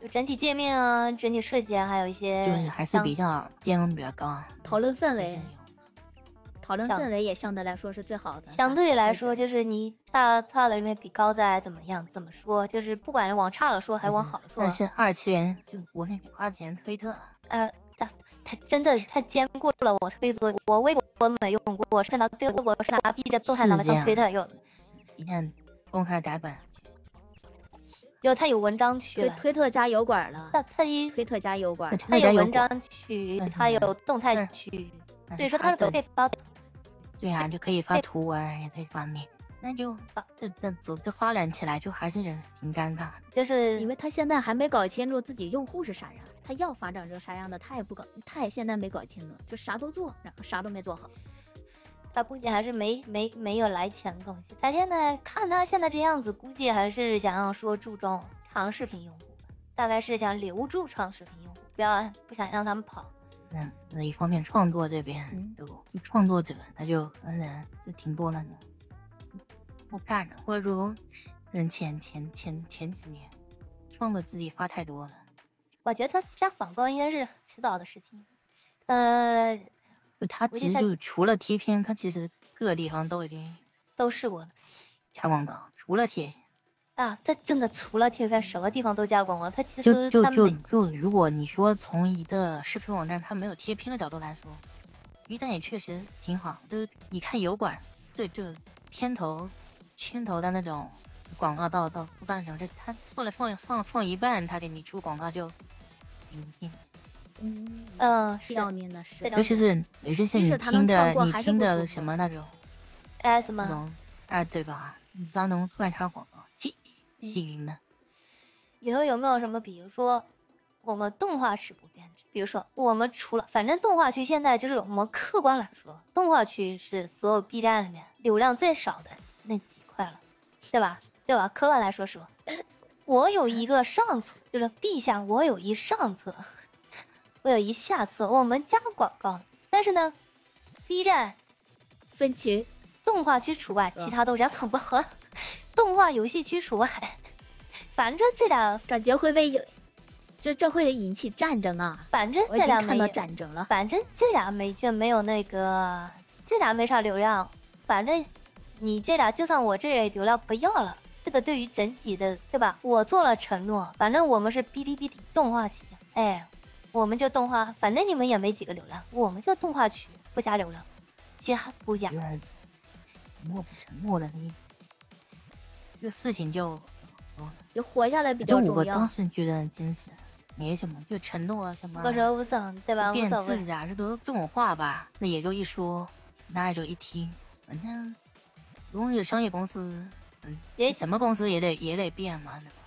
就整体界面啊，整体设计啊，还有一些就是还是比较兼容比较高啊。讨论氛围，讨论氛围也相对来说是最好的。相对来说，就就是你大差的里面比高在怎么样？怎么说？就是不管往差了说，还往好了说但，是二次元就国内花钱推特，呃，他他真的太兼顾了我推作，我微博没用过，我是拿对我是拿 B 站动态拿来当推特用的，一看公开改版，因为它有文章区推，推特加油管了，它它一推特加油管那，它有有文章区嗯，它有动态嗯区，但所以说他是可以发对啊，就可以发图文，也可以发面，那就发这这这这发展起来就还是挺尴尬。就是因为他现在还没搞清楚自己用户是啥样，他要发展成啥样的，他也不搞，他也现在没搞清楚，就啥都做，然后啥都没做好。他估计还是没没没有来钱的东西。他现在看他现在这样子，估计还是想要说注重长视频用户吧，大概是想留住长视频用户，不要不想让他们跑。嗯那一方面创作这边嗯就创作者那就嗯就挺多了呢。我看着，或者说嗯前前前前几年创作自己发太多了，我觉得他加广告应该是迟早的事情。呃，就他其实就除了贴片，他其实各个地方都已经都试过了 加广告，除了贴啊，他真的除了贴片，什么地方都加广告。他其实就就就就如果你说从一个视频网站它没有贴片的角度来说，B 站也确实挺好。就是你看油管，这就片头、圈头的那种广告到到不干什么，这他做了放放放一半，他给你出广告就。嗯，嗯是挺要命的尤其是尤其是你听的你听的什么那种哎什么那种啊对吧？你只要能突然插广告，嘿，幸运呢？以后有没有什么，比如说我们动画是不变质，比如说我们除了，反正动画区现在就是我们客观来说，动画区是所有 B 站里面流量最少的那几块了，对吧？对吧？客观来说说，我有一个上策，就是地下我有一上册，我有一下子，我们加广告，但是呢，B 站分区动画区除外，嗯其他都人很不合，动画游戏区除外，反正这俩，感觉会被有，这这会引起战争啊！反正这俩经看到没战争了。反正这俩没就没有那个，这俩没啥流量。反正你这俩就算我这流量不要了，这个对于整体的对吧？我做了承诺，反正我们是哔哩哔哩动画系，哎，我们就动画，反正你们也没几个流量，我们就动画区不加流量，其他不加默不沉默的你，这事情就就活下来比较重要我当。时觉得真是没什么，就承诺啊什么我说无所谓，对吧？无变所谓。质啊，这都这种话吧，那也就一说，那也就一听，反正如果有商业公司，嗯，也什么公司也得也得变嘛，对吧？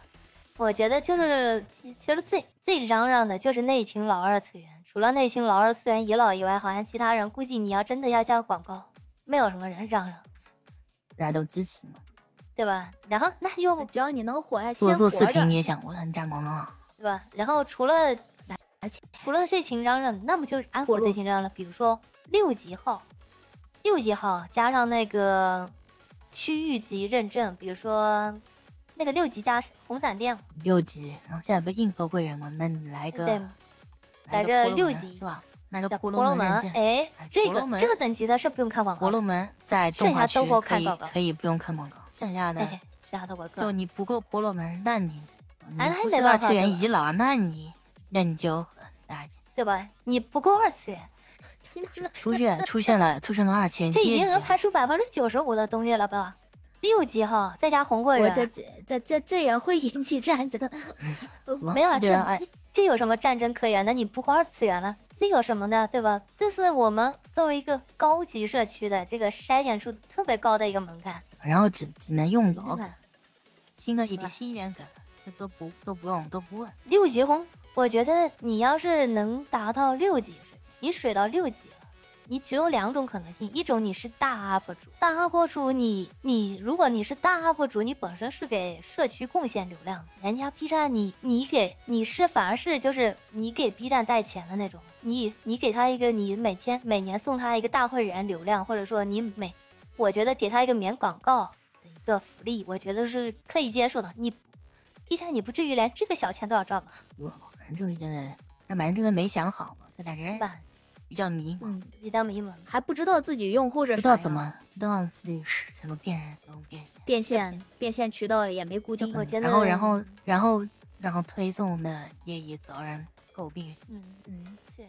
我觉得就是其其实最最嚷嚷的就是内勤老二次元，除了内勤老二次元遗老以外，好像其他人估计你要真的要加广告，没有什么人嚷嚷，大家都支持嘛。对吧？然后那就只要你能活下，做先做视频。也想我很加广告，对吧？然后除了除了这群嚷嚷，那么就是安火路火这群嚷嚷了，比如说六级号，六级号加上那个区域级认证，比如说那个六级加红闪电，六级，然后现在不是硬核贵人吗？那你来个对，来个六级是吧？来个的婆婆罗门哎，这个这个等级的是不用看广告的，婆罗门在剩动画区可以可以不用看广告，剩下的哎，剩下的我就你不够婆罗门，那你你不是二次元遗老，那你那你就垃圾。对吧？你不够二次元，出现出现了出现了二次元这已经能，排除百分之九十五的东西了吧？六级哈再加红过人，这这这这这也会引起战争。没有啊，这这这有什么战争可言的？你不够二次元了，这有什么的，对吧？这是我们作为一个高级社区的这个筛选出特别高的一个门槛。然后只只能用老梗，新的一点新一点梗，这都不都不用都不问。六级红，我觉得你要是能达到六级，你水到六级了，你只有两种可能性，一种你是大 UP 主，大 UP 主你你如果你是大 UP 主，你本身是给社区贡献流量，人家 B 站你你给你是反而是就是你给 B 站带钱的那种，你你给他一个你每天每年送他一个大会员流量，或者说你每我觉得给他一个免广告的一个福利，我觉得是可以接受的。你 B 站你不至于连这个小钱都要赚吧？我反正就是现在，那反正这个没想好嘛，这俩人吧，比较迷茫，嗯，比较迷茫。还不知道自己用户是不知道怎么不知道自己是怎么变人，怎么变人。变现，变现渠道也没固定。我觉得，然后然后然后然后推送的也也遭人诟病，嗯嗯是，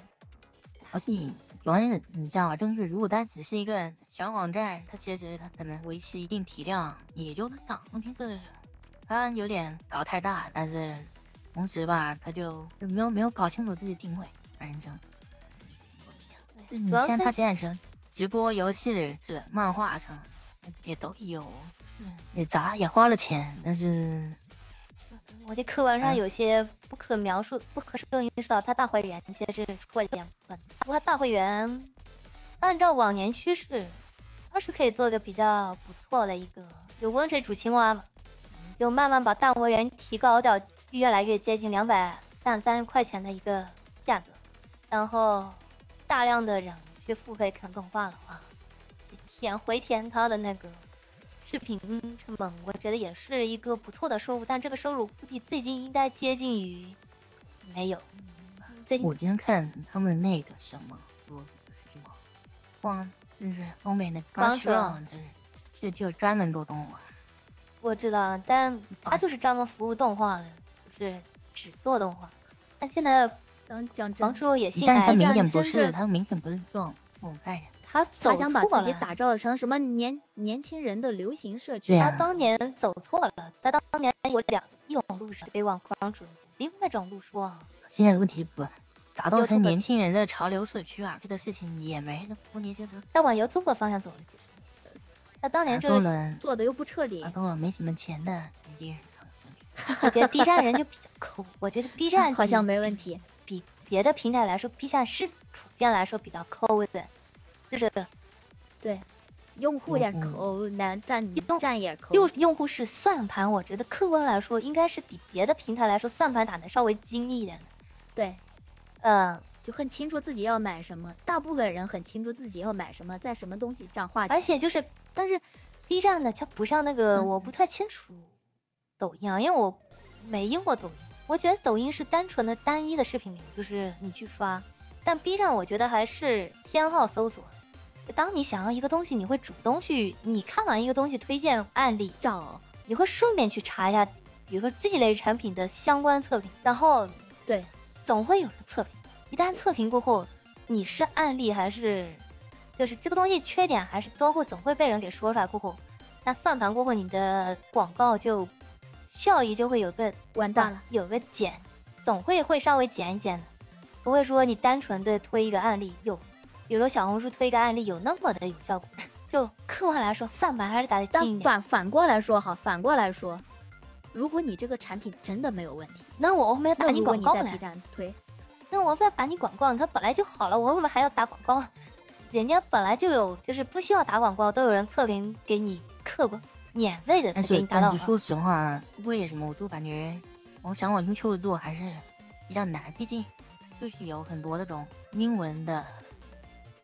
而且主要是你知道吧？就是如果它只是一个小网站，它其实它可能维持一定体量也就那样。问题是它有点搞太大，但是同时吧，它就就没有没有搞清楚自己定位，反正就你主要是像它现在是直播游戏是漫画上也都有，嗯。也砸也花了钱，但是我的课文上嗯有些不可描述、不可受因素到他大会员其实是出了两部分，不过大会员按照往年趋势，倒是可以做个比较不错的一个，就温水煮青蛙嘛，就慢慢把大会员提高到越来越接近两百三十三块钱的一个价格，然后大量的人去付费看动画的话，填回填他的那个视频成本，我觉得也是一个不错的收入，但这个收入估计最近应该接近于没有。最近我今天看他们那个什么做什么，光就是欧美的光说就是就就专门做动画，我知道，但他就是专门服务动画的，就是只做动画。但现在当讲真王，叔也信但是他明显不是，是他明显不是做动画人，他走错他想把自己。打造成什么年年轻人的流行社区他当年走错了，他当年有两一种路是被往狂主，另外一种路说啊，现在问题不砸到他年轻人的潮流社区啊，这个事情也没什么问题，就是他往 YouTube 方向走了。他当年打就是做的又不彻底跟我没什么钱的年轻人 我觉得 B 站人就比较抠，我觉得 B 站好像没问题。比别的平台来说，B 站是普遍来说比较抠的，就是对，用户也抠，男站用站也抠。用用户是算盘，我觉得客观来说应该是比别的平台来说算盘打的稍微精一点的。对，嗯，就很清楚自己要买什么。大部分人很清楚自己要买什么，在什么东西上花钱。而且就是但是 B 站的，它不像那个，嗯我不太清楚抖音啊，因为我没用过抖音。我觉得抖音是单纯的单一的视频流，就是你去刷。但 B 站我觉得还是偏好搜索。当你想要一个东西，你会主动去，你看完一个东西推荐案例，小你会顺便去查一下，比如说这一类产品的相关测评，然后对总会有个测评。一旦测评过后，你是案例还是就是这个东西缺点还是多会总会被人给说出来过后，那算盘过后你的广告就效益就会有个完蛋了。有个减，总会会稍微减一减的，不会说你单纯的推一个案例有，比如说小红书推一个案例有那么的有效果。就客观来说，算盘还是打得但近一点。反反过来说哈，反过来说，如果你这个产品真的没有问题，那我为什么要打你广告呢那我为什么要打你广告？它本来就好了，我为什么还要打广告？人家本来就有，就是不需要打广告，都有人测评给你客观免费的但给是你说实话，为什么我就感觉我想往优秀做还是比较难，毕竟就是有很多那种英文的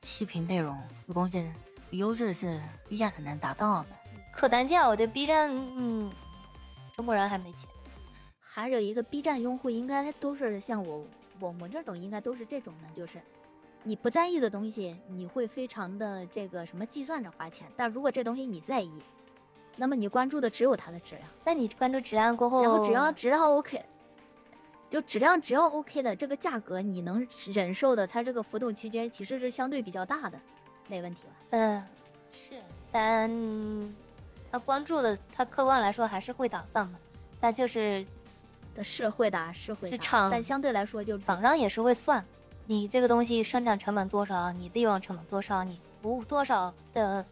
视频内容，这东西优质是 B 站很难达到的。客单价，我对 B 站，嗯，中国人还没钱。还有一个 B 站用户应该都是像我我们这种，应该都是这种的，就是你不在意的东西，你会非常的这个什么计算着花钱，但如果这东西你在意，那么你关注的只有它的质量，那你关注质量过后，然后只要质量 OK。就质量只要 OK 的这个价格，你能忍受的，它这个浮动区间其实是相对比较大的，没问题吧？嗯、是，但他关注的，他客观来说还是会打算的，但就是的是会打是会打，市场但相对来说就网上也是会算，你这个东西生产成本多少，你利用成本多少，你服务多少的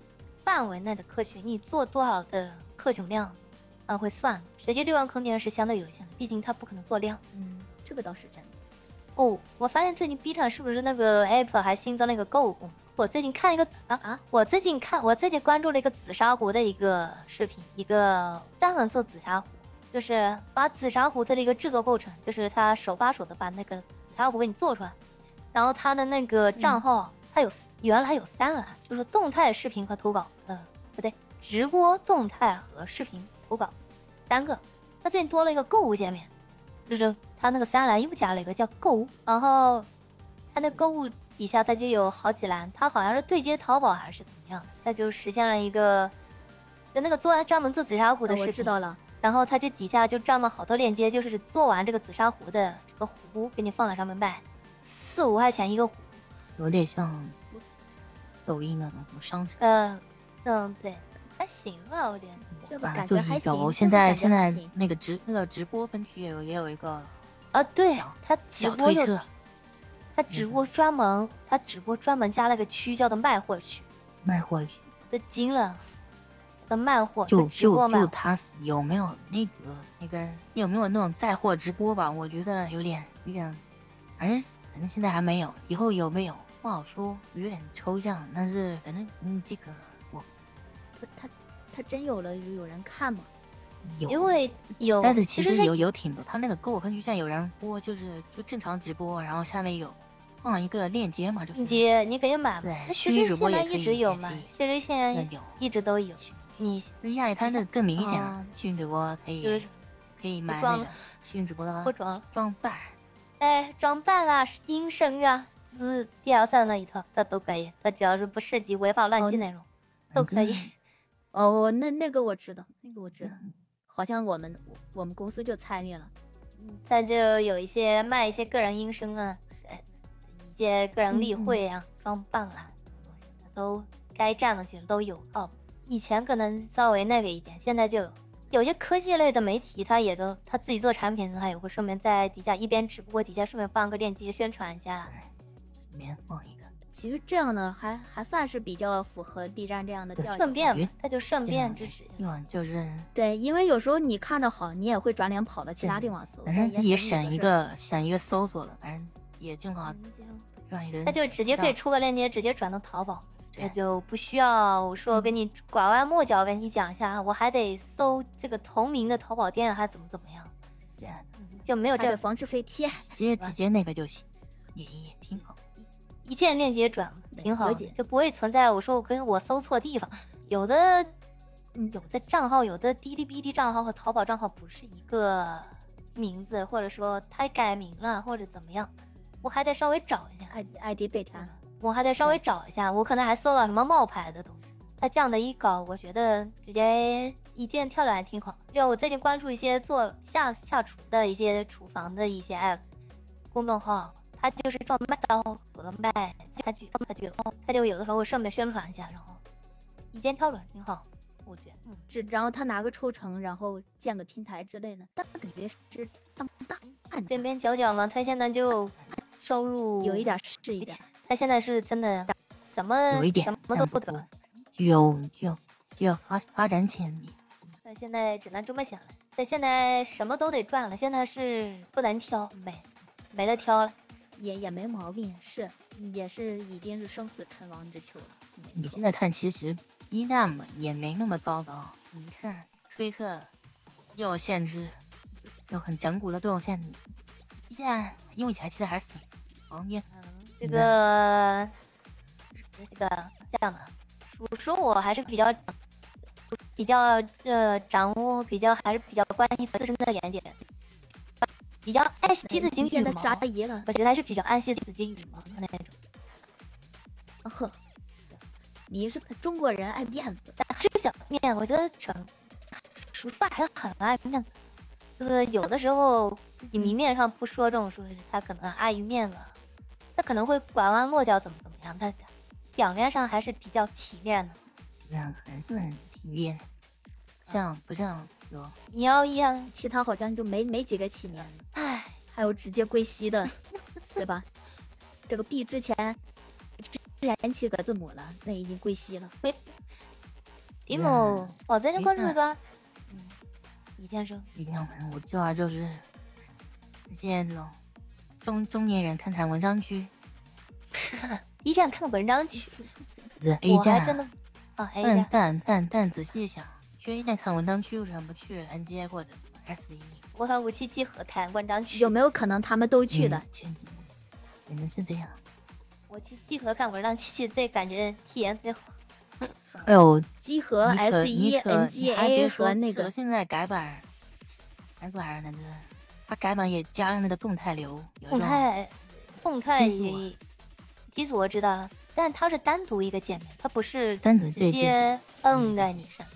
范围内的客群，你做多少的客群量，啊会算，实际六万空间是相对有限的，毕竟它不可能做量。嗯，这个倒是真的。哦，我发现最近 B 站是不是那个 App 还新增了一个购物？我最近看一个紫啊啊，我最近看，我最近关注了一个紫砂壶的一个视频，一个专门做紫砂壶，就是把紫砂壶它的一个制作过程，就是他手把手的把那个紫砂壶给你做出来，然后他的那个账号，它有原来有三栏，就是动态视频和投稿，呃，不对，直播、动态和视频投稿三个，它最近多了一个购物界面。就是它那个三栏又加了一个叫购物，然后它那购物底下它就有好几栏，它好像是对接淘宝还是怎么样的，它就实现了一个，就那个做完专门做紫砂壶的哦我视频，知道了，然后它就底下就占了好多链接，就是做完这个紫砂壶的这个壶给你放在上面卖，四五块钱一个壶，有点像抖音的那种商城。嗯嗯对，还行吧，我觉得。这个感觉还行。是有，现在现在那个直那个直播分区也有也有一个啊，对他直小播有推测，它直播专门他直播专门加了个区叫做卖货区。卖货区，都惊了，的卖货就就就他有没有那个那个有没有那种带货直播吧？我觉得有点有点，反正反正现在还没有，以后有没有不好说，有点抽象。但是反正嗯，这个我他他他真有了有有人看吗？有，因为有，但是其实有有挺多，他那个购物分区现在有人播，就是就正常直播，然后下面有放一个链接嘛，就是。链接你可以买嘛。对，其实现在一直有嘛其实现在对有。一直都有，你实际上它那更明显了哦，虚拟直播可以就是可以买那装个虚拟直播的不装了，装扮，哎，装扮啦、音声啊、字 DLC 那一套，它都可以，它只要是不涉及违法乱纪哦内容，都可以。哦，我那那个我知道，那个我知道，好像我们我们公司就参与了。它就有一些卖一些个人音声啊，呃一些个人例嗯嗯会啊、装扮啊，都该占的其实都有哦。以前可能稍微那个一点，现在就有有些科技类的媒体，他也都他自己做产品，他也会顺便在底下一边直播，底下顺便放个链接宣传一下。里面放一个。其实这样呢，还还算是比较符合 B 站这样的调性。顺便鱼，他就顺便支持。用就是对，因为有时候你看着好，你也会转脸跑到其他地方搜，反正也省省一个省一个搜索了，反正也正好嗯这种让人他就直接可以出个链接，直接转到淘宝，那就不需要说跟你拐弯抹角跟你讲一下，我还得搜这个同名的淘宝店，还怎么怎么样，就没有这个防止飞贴。直接直接那个就行，也也挺好。一键链接转，挺好就不会存在我说我跟我搜错地方。有的，嗯有的账号，有的滴滴哔哩账号和淘宝账号不是一个名字，或者说他改名了或者怎么样，我还得稍微找一下。ID ID 被他，我还得稍微找一下，我可能还搜到什么冒牌的东西。他这样的一搞，我觉得直接一键跳转还挺好。就我最近关注一些做下下厨的一些厨房的一些 app 公众号，他就是放麦刀和卖家具、家具，他就有的时候顺便宣传一下，然后一键跳转挺好，我觉得。嗯，这然后他拿个抽成，然后建个平台之类的，但感觉是当大案边边角角嘛，他现在就收入有一点是一点。他现在是真的什么有一点什么都不得。有有有发发展潜力，那现在只能这么想了。那现在什么都得赚了，现在是不能挑，没没得挑了。也也没毛病，是也是已经是生死存亡之秋了。你现在看，其实一旦嘛也没那么糟糕。你看推特又有限制，有很讲古的都有限制。B 站用起来其实还是挺方便。嗯，这个这个这样吧，我说我还是比较比较呃掌握比较还是比较关心自身的原点，比较爱惜自己羽现在毛。是阿姨了，我觉得还是比较爱惜自己羽毛的那种。啊呵，你是中国人爱面子，但还是比较面，我觉得整说实话还是很爱面子。就是有的时候自己明面上不说这种说，他可能碍于面子，他可能会拐弯抹角怎么怎么样，他表面上还是比较体面的。这样还是很体面，像不像有你要一样，其他好像就没没几个起面的，唉，还有直接归西的，对吧？这个 B 之前之前七个字母了，那已经归西了。蒂姆，我在那关注一个，嗯，李先生，一样的？我这儿就是这种中中年人看看文章区，一站看文章去，不是 A 我还站真的啊 A 但站，但但但仔细想，去 A 站看文章区为什么不去 NJ 或者 S 一我看五七七和看文章去，有没有可能他们都去的嗯？确实，原来是这样。我去集合看文章去，这感觉体验最好。哎呦，集合 S 一你可你还别 NGA 说和那个现在改版，改版那个，他改版也加了那个动态流，动态动态机组啊也机组我知道，但它是单独一个界面，它不是直单独对对接摁在你上，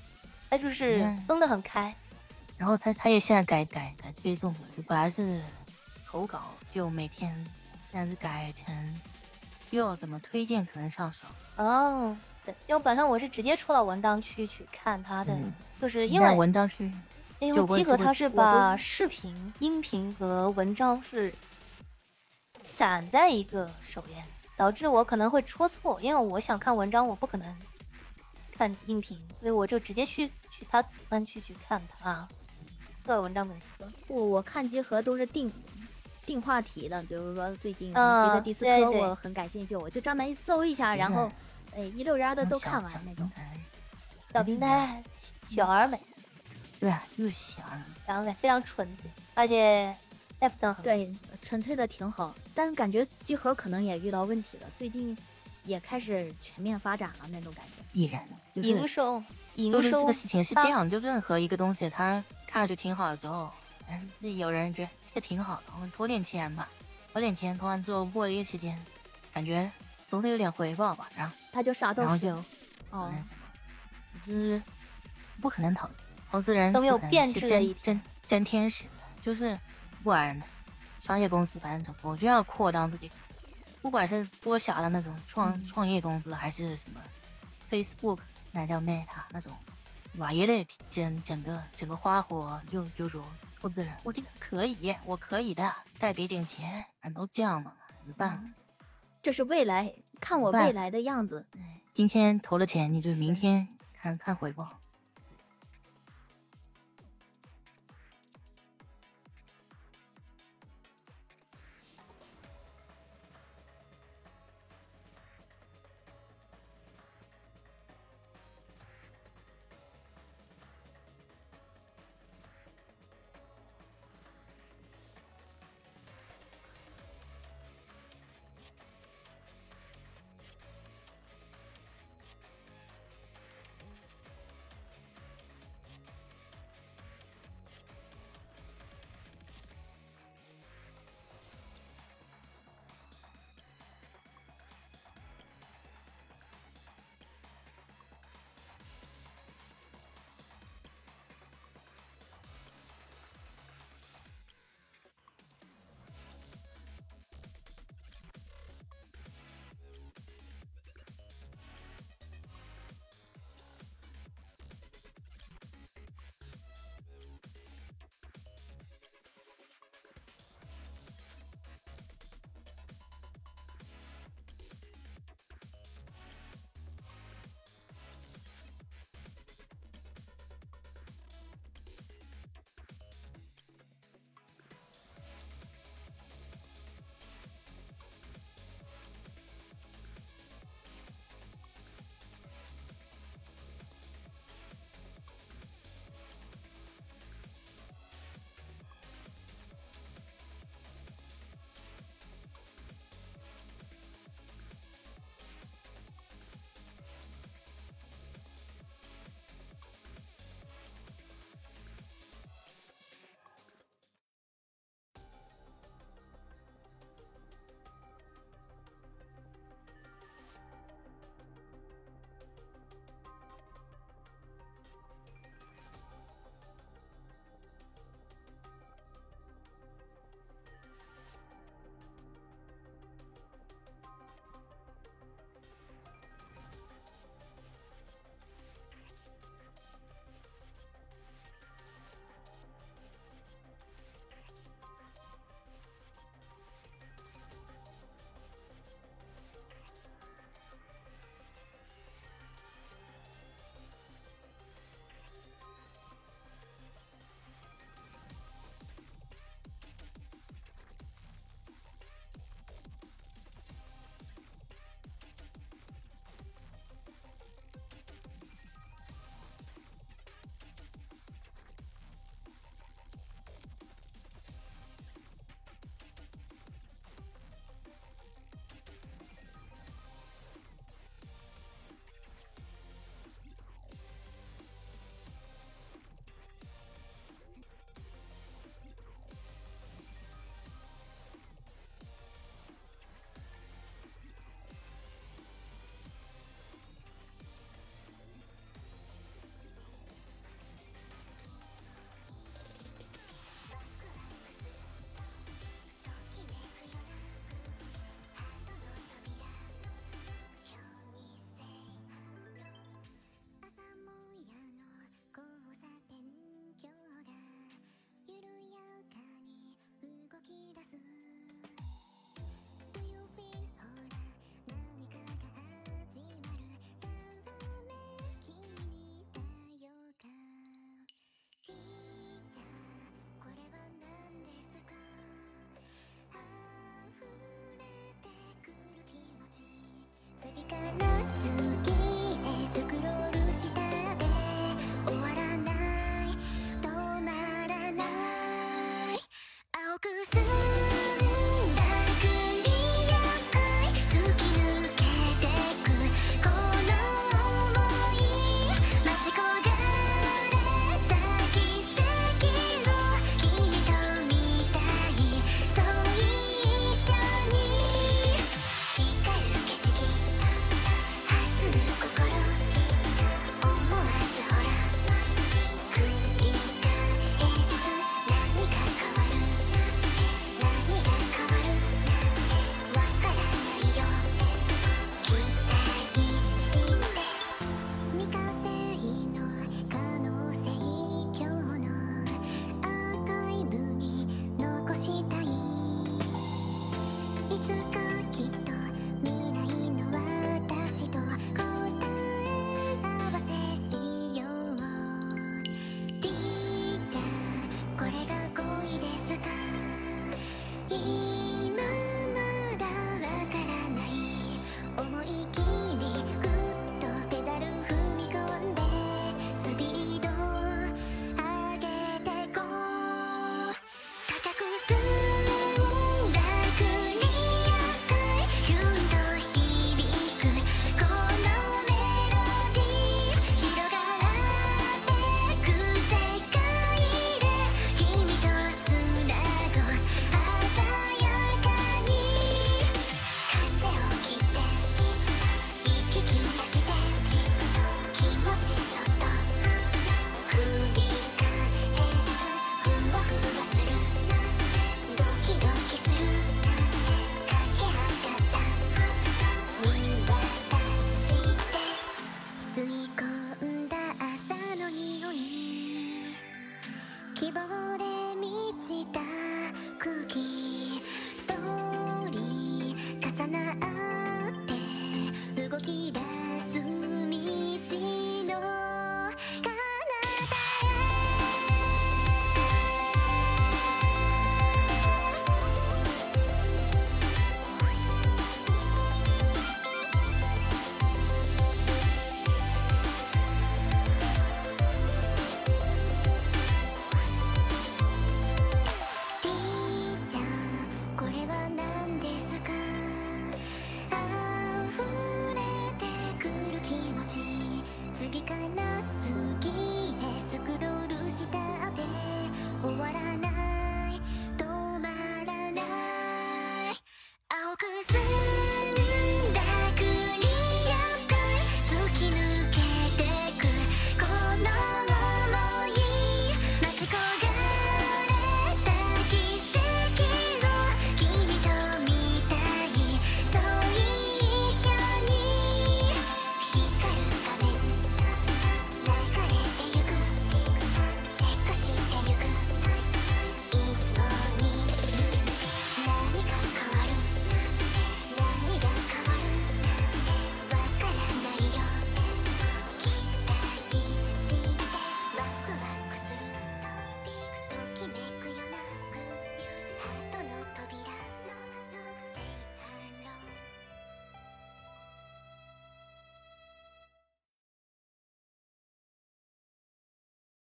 它就是嗯。分得很开。然后他他也现在改改改推送了，就本来是投稿，就每天这样子改成又怎么推荐可能上手，哦，对，因为本身我是直接戳到文章区去看他的，嗯。就是因为文章区因为就我就会集合它是把视频、音频和文章是散在一个首页，导致我可能会戳错，因为我想看文章，我不可能看音频，所以我就直接去去他子分区去看他所有文章更新。我我看集合都是定定话题的，比如说最近嗯几个第四对对科我很感兴趣，我就专门搜一下，然后哎一溜烟的都看完那种。。小平台小而美，对啊，就是小而美。非常纯粹，而且很对，纯粹的挺好，但感觉集合可能也遇到问题了，最近也开始全面发展了那种感觉。必然营收营收就是这个事情是这样，就任何一个东西它看上去挺好的时候，嗯，那有人觉得这个挺好的，我们投点钱吧，投点钱，投完之后过了一个时间，感觉总得有点回报吧，然后他就啥都是然后就哦那，什么，就是不可能投，投资人都有变是质的一真真真天使，就是不管商业公司，反正我就要扩张自己，不管是多小的那种创、嗯创业公司，还是什么 Facebook 那叫 Meta 那种，哇，也得整整个整个花火就就说投资人，我这个可以，我可以的，再给点钱，俺都这样了，怎么办？这是未来看我未来的样子。今天投了钱，你就明天看看回报。